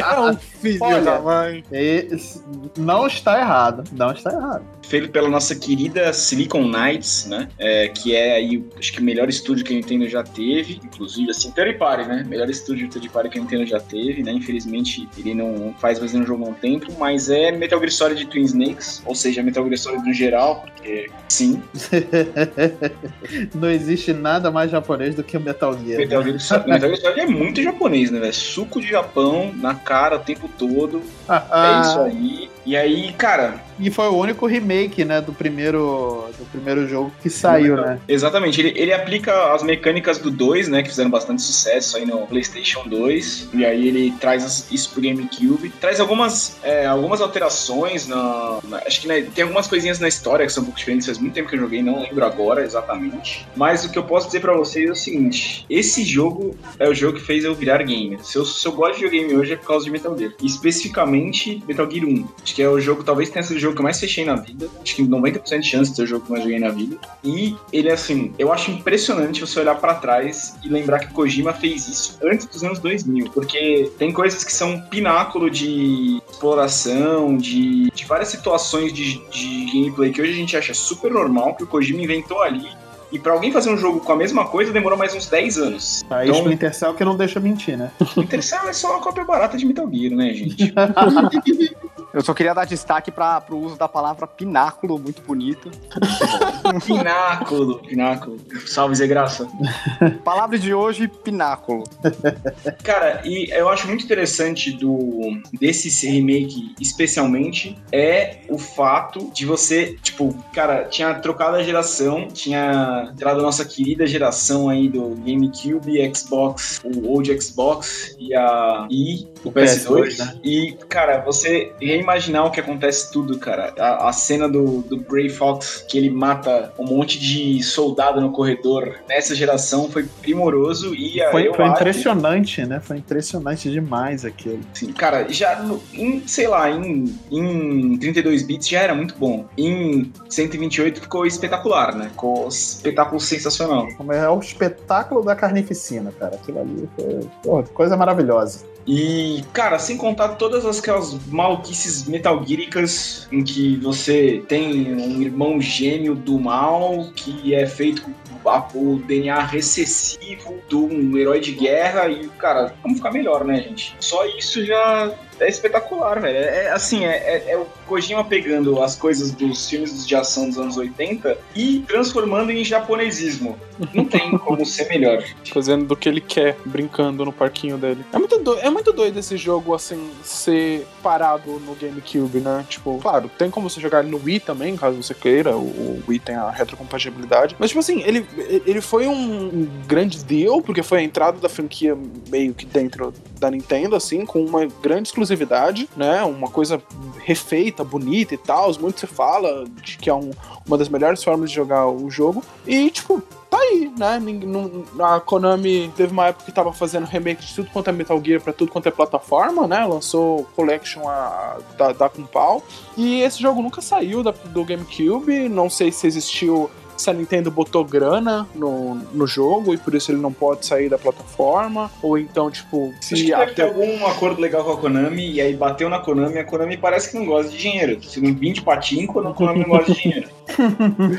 É um filho Olha, da mãe. Esse- não está errado. Não está errado. feito pela nossa querida Silicon Knights, né? É, que é aí, acho que o melhor estúdio que a Nintendo já teve, inclusive, assim, third party, né? Melhor estúdio de third party que a Nintendo já teve, né? Infelizmente, ele não faz mais um jogo há um tempo, mas é Metal Gear Solid Twin Snakes, ou seja, Metal Gear Solid no geral, porque sim, Não existe nada mais japonês do que o Metal Gear. né? Metal Gear Solid, Metal Gear é muito japonês, né, velho? Suco de Japão na cara o tempo todo, é isso aí. E aí, cara, E foi o único remake, né, do primeiro, do primeiro jogo que saiu, né? Exatamente, ele, ele aplica as mecânicas do 2, né, que fizeram bastante sucesso aí no PlayStation 2, e aí ele traz isso pro GameCube. Traz algumas, é, algumas alterações, na, na- acho que né, tem algumas coisinhas na história que são um pouco diferentes, faz muito tempo que eu joguei, não lembro agora exatamente. Mas o que eu posso dizer pra vocês é o seguinte: esse jogo é o jogo que fez eu virar gamer. Se eu, se eu gosto de videogame hoje é por causa de Metal Gear. E especificamente Metal Gear 1. Acho que é o jogo, talvez tenha sido o jogo que eu mais fechei na vida. Acho que 90% de chance de ser o jogo que eu mais joguei na vida. E ele, assim, eu acho impressionante você olhar pra trás e lembrar que Kojima fez isso antes dos anos 2000. Porque tem coisas que são pináculo de exploração, de, de várias situações de, de gameplay que hoje a gente acha super normal, que o Kojima inventou ali E pra alguém fazer um jogo com a mesma coisa, demorou mais uns 10 anos. Aí Então- Splinter Cell que não deixa mentir, né? Splinter Cell é só uma cópia barata de Metal Gear, né, gente? Eu só queria dar destaque para pro uso da palavra pináculo, muito bonito. pináculo, pináculo. Salve, Zé Graça. Palavra de hoje, pináculo. Cara, e eu acho muito interessante do desse remake, especialmente, é o fato de você, tipo, cara, tinha trocado a geração, tinha entrado a nossa querida geração aí do GameCube, Xbox, o old Xbox e a e o PS2, PS2, né? e, cara, você reimaginar o que acontece tudo, cara. A, a cena do, do Grey Fox, que ele mata um monte de soldado no corredor, nessa geração foi primoroso e a- Foi, foi impressionante, né? Foi impressionante demais aquilo. Sim, cara, já no- em, sei lá, em, em 32 bits já era muito bom. Em 128 ficou espetacular, né? Ficou espetáculo sensacional. É o espetáculo da carnificina, cara. Aquilo ali foi porra, coisa maravilhosa. E, cara, sem contar todas aquelas maluquices metalgíricas em que você tem um irmão gêmeo do mal que é feito com o DNA recessivo de um herói de guerra e, cara, como ficar melhor, né, gente? Só isso já é espetacular, velho. É, é, assim, é, é- é o Kojima pegando as coisas dos filmes de ação dos anos 80 e transformando em japonesismo. Não tem como ser melhor. Fazendo do que ele quer, brincando no parquinho dele. É muito, doido, é muito doido esse jogo, assim, ser parado no GameCube, né? Tipo, claro, tem como você jogar ele no Wii também, caso você queira. O, Wii tem a retrocompatibilidade. Mas, tipo assim, ele, ele foi um, um grande deal, porque foi a entrada da franquia meio que dentro da Nintendo, assim, com uma grande exclusividade, né? Uma coisa refeita, bonita e tal. Muito se fala de que é um- uma das melhores formas de jogar o jogo. E, tipo, tá aí, né? A Konami teve uma época que tava fazendo remake de tudo quanto é Metal Gear pra tudo quanto é plataforma, né? Lançou Collection a, da, da com pau. E esse jogo nunca saiu da- do GameCube. Não sei se existiu. Se a Nintendo botou grana no, no jogo e por isso ele não pode sair da plataforma. Ou então, tipo, Acho que se deve ter até. algum acordo legal com a Konami e aí bateu na Konami a Konami parece que não gosta de dinheiro. Se não vir de patinco, a Konami não gosta de dinheiro.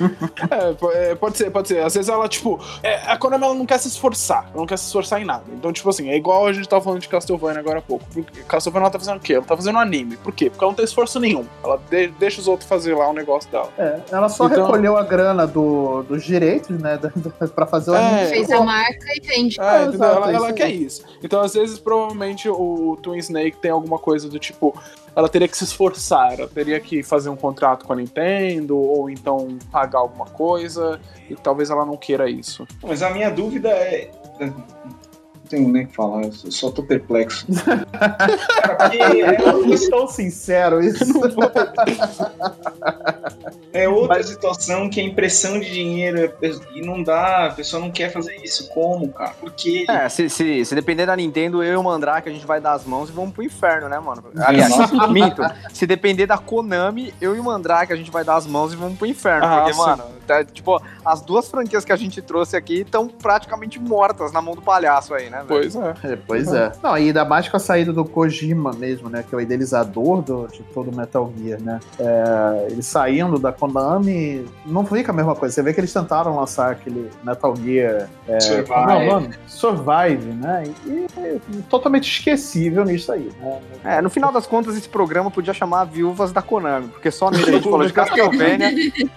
É, é, pode ser, pode ser. Às vezes ela, tipo, é, a Konami ela não quer se esforçar, ela não quer se esforçar em nada. Então, tipo assim, é igual a gente tava falando de Castlevania agora há pouco. Porque Castlevania ela tá fazendo o quê? Ela tá fazendo um anime. Por quê? Porque ela não tem esforço nenhum. Ela de- deixa os outros fazer lá o negócio dela. É, ela só Então- recolheu a grana do, dos direitos, né? pra fazer o É. Fez a marca e vende. É, exato, ela, é ela isso quer isso. Então, às vezes, provavelmente, o Twin Snake tem alguma coisa do tipo. Ela teria que se esforçar, ela teria que fazer um contrato com a Nintendo, ou então pagar alguma coisa, e talvez ela não queira isso. Mas a minha dúvida é. Não tenho nem o que falar, eu só tô perplexo. Cara, porque é, É tão sincero isso. é outra situação que é impressão de dinheiro é- e não dá, a pessoa não quer fazer isso. Como, cara? Por quê? É, se, se, se depender da Nintendo, eu e o Mandrake, a gente vai dar as mãos e vamos pro inferno, né, mano? Aliás, minto. Se depender da Konami, eu e o Mandrake, a gente vai dar as mãos e vamos pro inferno. Ah, porque, sim. mano, tá, tipo, as duas franquias que a gente trouxe aqui estão praticamente mortas na mão do palhaço aí, né, velho? Pois é. É, pois é. Não, e ainda mais com a saída do Kojima mesmo, né? Que é o idealizador do, de todo o Metal Gear, né? É, ele saindo da Konami, não fica a mesma coisa. Você vê que eles tentaram lançar aquele Metal Gear é, Survive. como é o nome? Survive, né? E, e totalmente esquecível nisso aí, né? É, no final das contas, esse programa podia chamar Viúvas da Konami, porque só nele a gente falou de Castlevania,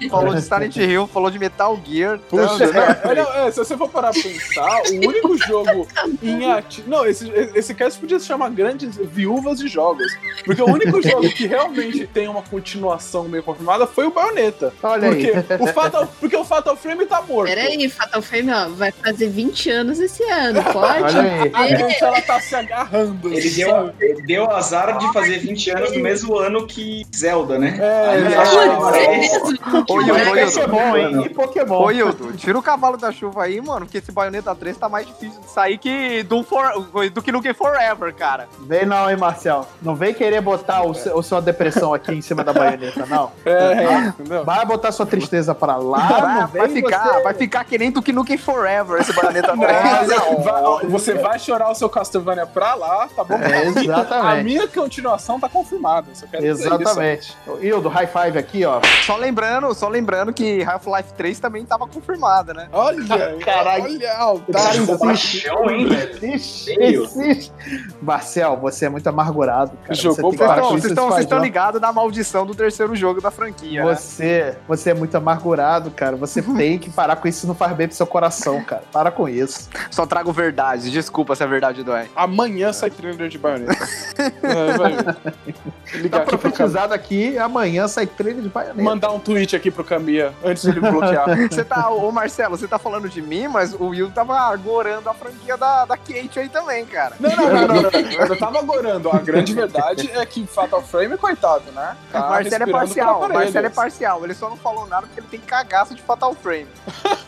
falou de Silent Hill, falou de Metal Gear. Puxa, então, né? é, olha, é, se você for parar pra pensar, o único jogo em ativo. Não, esse, esse cast podia se chamar Grandes Viúvas de Jogos. Porque o único jogo que realmente tem uma continuação meio confirmada foi o Bayonetta. Olha porque aí. O Fatal, porque o Fatal Frame tá morto. Peraí, Fatal Frame, ó, vai fazer 20 anos esse ano, pode? Olha aí. A gente, ela tá se agarrando. Ele deu, ele deu azar de fazer 20 anos no mesmo ano que Zelda, né? É, Aí é, acha é, que vai- Oi, oi, Mas oi, Pokémon, hein? E Pokémon. Ô, Hildo, tira o cavalo da chuva aí, mano, porque esse Bayonetta 3 tá mais difícil de sair que do, for, do que Game Forever, cara. Vem não, hein, Marcel? Não vem querer botar o, seu- sua depressão aqui em cima da baioneta, não. É, entendeu? Vai botar sua tristeza pra lá, Vai, não vai ficar, você- vai ficar que nem do que Nukem Forever esse Bayonetta 3. Vai- você vai chorar o seu Castlevania pra lá, tá bom? É, exatamente. A minha continuação tá confirmada. Só quero. Exatamente. Hildo, high five aqui, ó. Só lembrando, só lembrando que Half-Life 3 também tava confirmada, né? Olha, Caralho. olha, Dark insiste. paixão, hein, velho? Insiste. Marcel, você é muito amargurado, cara. Jogou você pra- Então, vocês estão vocês estão ligados na maldição do terceiro jogo da franquia, né? Você, você é muito amargurado, cara. Você tem que parar com isso, isso não faz bem pro seu coração, cara. Para com isso. Só trago verdades. Desculpa se a verdade dói. Amanhã sai trailer de baioneta. é, vai ver. Ligar Tá profetizado aqui, amanhã sai trailer de baioneta. Mandar um tweet aqui pro Camia antes de ele bloquear. Você tá, ô Marcelo, você tá falando de mim, mas o Will tava agorando a franquia da, da Kate aí também, cara. Não, não, não, não, não. Eu tava agorando. A grande verdade é que Fatal Frame, coitado, né? Tá Marcelo é parcial, Marcelo é parcial. Ele só não falou nada porque ele tem cagaço de Fatal Frame.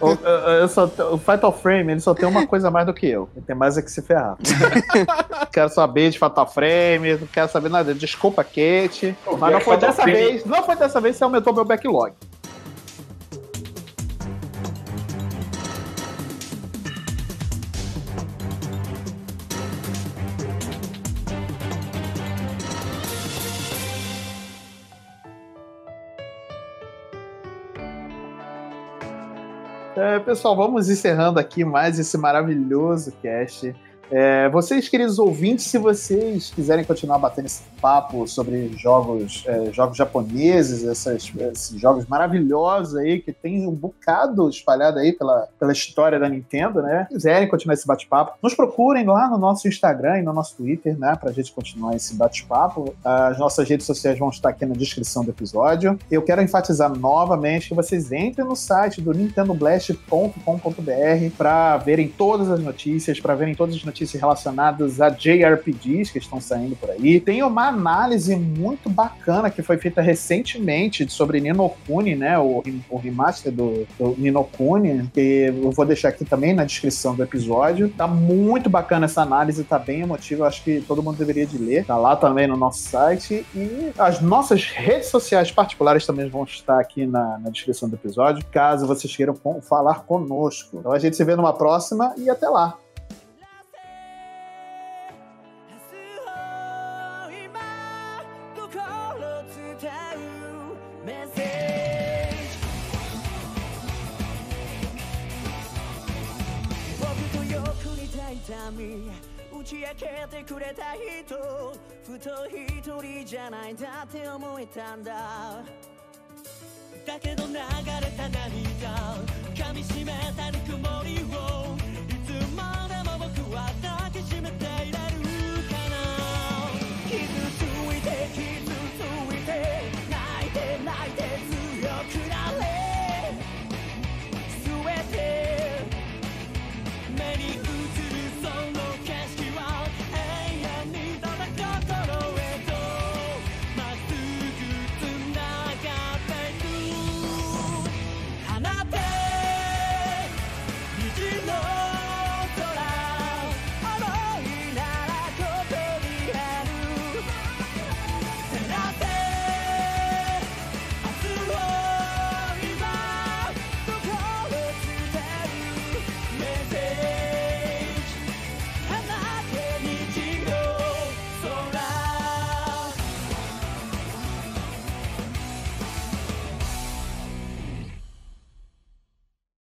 O, eu- eu só- o Fatal Frame, ele só tem uma coisa a mais do que eu. Ele tem mais é que se ferrar. quero saber de Fatal Frame, não quero saber nada. Desculpa, Kate. Pô, Mas não foi dessa Frame- vez. Não foi dessa vez, você aumentou meu backlog. É, pessoal, vamos encerrando aqui mais esse maravilhoso cast. É, vocês, queridos ouvintes, se vocês quiserem continuar batendo esse papo sobre jogos, é, jogos japoneses, essas- esses jogos maravilhosos aí, que tem um bocado espalhado aí pela, pela história da Nintendo, né? Quiserem continuar esse bate-papo, nos procurem lá no nosso Instagram e no nosso Twitter, né? Pra gente continuar esse bate-papo. As nossas redes sociais vão estar aqui na descrição do episódio. Eu quero enfatizar novamente que vocês entrem no site do nintendoblast.com.br para verem todas as notícias, para verem todas as notícias relacionadas a JRPGs que estão saindo por aí. Tem uma análise muito bacana que foi feita recentemente sobre Nino Kuni, né? O, o remaster do, do Nino Kuni, que eu vou deixar aqui também na descrição do episódio. Tá muito bacana essa análise, tá bem emotiva. Acho que todo mundo deveria de ler. Tá lá também no nosso site. E as nossas redes sociais particulares também vão estar aqui na, na descrição do episódio, caso vocês queiram falar conosco. Então a gente se vê numa próxima e até lá. ふと一人じゃないだって思えたんだ。だけど流れた涙噛みしめたぬくもりをいつまでも僕は抱きしめていられる。